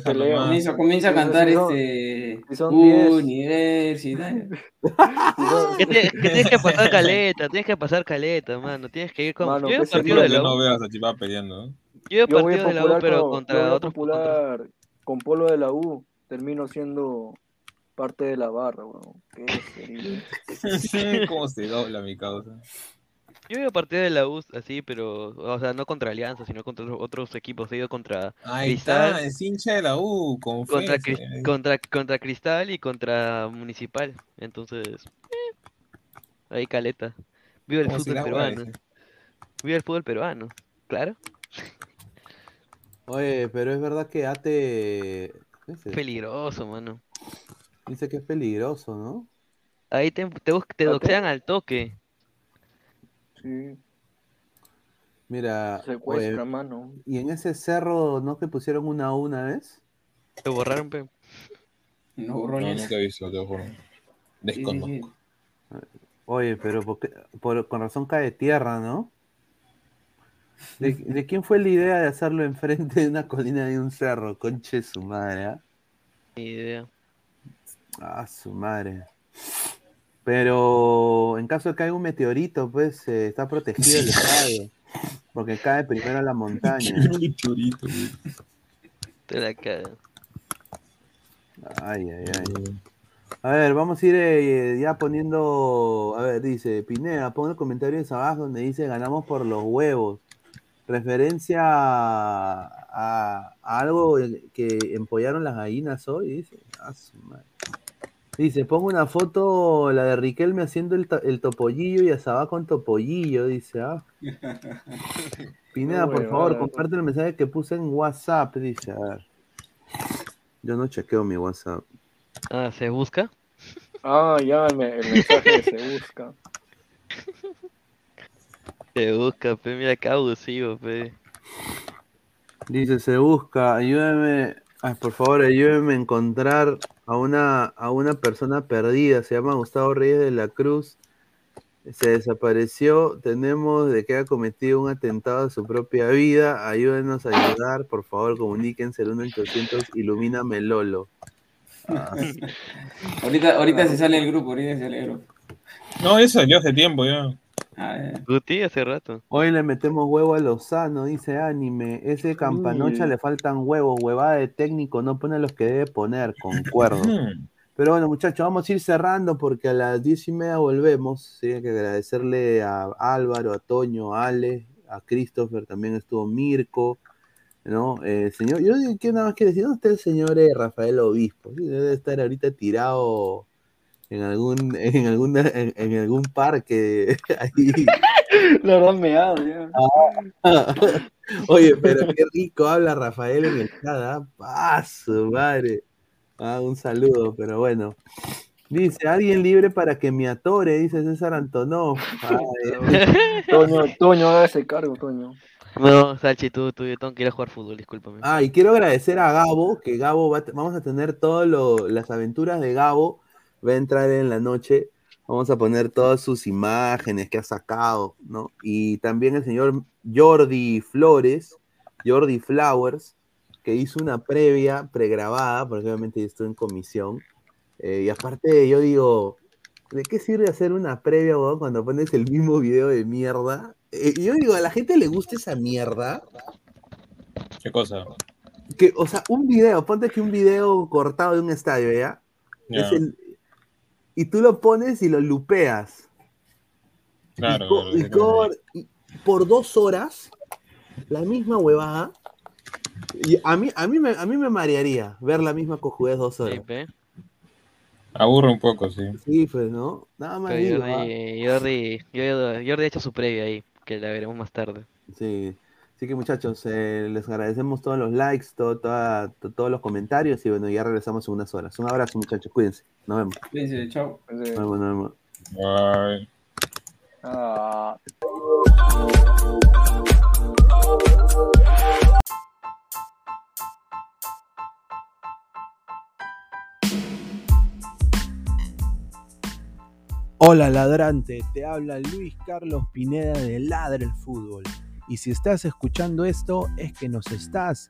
Pelea. nomás. Comienza, comienza a cantar si son- este si son diez. universitario. ¿Qué, te- qué tienes que pasar caleta? Tienes que pasar caleta, mano. Tienes que ir con. Mano, yo partido de que la U. no veas a Chipá peleando. ¿no? Yo voy a partido de la U, popular, pero con, yo contra voy a otros. popular con polo de la U. Termino siendo parte de la barra, weón. ¿Cómo se dobla mi causa? Yo he ido a partido de la U así, pero. O sea, no contra Alianza, sino contra otros- equipos. He ido contra Ahí Cristal. está, es hincha de la U, Contra. Cris- contra, contra Cristal y contra Municipal. Entonces, eh, ahí caleta. Viva el si fútbol peruano. hueá, Viva el fútbol peruano. Claro. Oye, pero es verdad que Ate. ¿qué es? Peligroso, mano. Dice que es peligroso, ¿no? Ahí te, te, te doxean al toque. Sí, Mira, secuestra, oye, mano. y en ese cerro, ¿no que pusieron una U una vez? Te borraron, pe. No, No, borrones. nunca he visto, te juro. Desconozco. Oye, pero ¿por por- con razón cae tierra, ¿no? ¿De, de quién fue la idea de hacerlo enfrente de una colina de un cerro? Conche su madre, ¿ah? Ni idea. Ah, su madre. Pero en caso de que caiga un meteorito, pues eh, está protegido el estadio. Porque cae primero a la montaña. Te la caga. Ay, ay, ay. A ver, vamos a ir eh, ya poniendo. A ver, dice Pineda, pon el comentario abajo donde dice ganamos por los huevos. Referencia a, algo que empollaron las gallinas hoy, dice. Ah, su madre. Dice, pongo una foto, la de Riquelme haciendo el, to- el topollillo y Azabá con topollillo, dice. Ah. Pineda, por favor, comparte el mensaje que puse en WhatsApp, dice. A ver. Yo no chequeo mi WhatsApp. Ah, ¿se busca? Ah, ya, el, el mensaje se busca. Se busca, pe. Mira qué abusivo, pe. Dice, se busca, ayúdame, ay, por favor, ayúdame a encontrar a una, a una persona perdida, se llama Gustavo Reyes de la Cruz. Se desapareció, tenemos de que ha cometido un atentado a su propia vida. Ayúdenos a ayudar, por favor, comuníquense al 1800 Ilumíname Lolo. Ah, ahorita, ahorita se sale el grupo, ahorita se sale el grupo. No, eso salió hace tiempo ya. Guti hace rato. Hoy le metemos huevo a Lozano, dice Anime. Ese campanocha le faltan huevos, huevada de técnico, no pone los que debe poner, concuerdo. Pero bueno, muchachos, vamos a ir cerrando porque a las diez y media volvemos. Sí, hay que agradecerle a Álvaro, a Toño, a Ale, a Christopher, también estuvo Mirko, ¿no? Eh, señor, yo digo que nada más quiere decir, ¿dónde está el señor eh, Rafael Obispo? Debe estar ahorita tirado en algún, en alguna, en, en algún parque ahí. La verdad me hago, ya. Ah. Oye, pero qué rico habla Rafael en el chat, ¿ah? Paso, madre. Ah, un saludo, pero bueno. Dice, alguien libre para que me atore, dice César Antonov. Ay, Toño, Toño, haga ese cargo, Toño. No, Sachi, tú, tú, yo tengo que ir a jugar fútbol, discúlpame. Ah, y quiero agradecer a Gabo, que Gabo va vamos a tener todas las aventuras de Gabo, va a entrar en la noche, vamos a poner todas sus imágenes que ha sacado, ¿no? Y también el señor Jordi Flores, Jordi Flowers, que hizo una previa pregrabada, porque obviamente yo estoy en comisión, eh, y aparte yo digo, ¿de qué sirve hacer una previa, weón, cuando pones el mismo video de mierda? Eh, yo digo, ¿a la gente le gusta esa mierda? ¿Qué cosa? que, o sea, un video, ponte que un video cortado de un estadio, ¿ya? Ya. Es el- y tú lo pones y lo lupeas. Claro, y, co- claro, y sí, cor- y por dos horas, la misma huevada. Y a mí, a mí, me, a mí me marearía ver la misma cojudez dos horas. Aburre un poco, sí. Sí, pues, ¿no? Nada más Pero digo, ¿ah? Jordi, Jordi, Jordi, Jordi ha hecho su previa ahí, que la veremos más tarde. Sí. Así que muchachos, eh, les agradecemos todos los likes, todo, toda- to- todos los comentarios y bueno, ya regresamos en unas horas. Un abrazo muchachos, cuídense. Nos vemos. Cuídense, chao. Nos vemos, nos vemos. Bye. Ah. Hola ladrante, te habla Luis Carlos Pineda de Ladra el Fútbol. Y si estás escuchando esto es que nos estás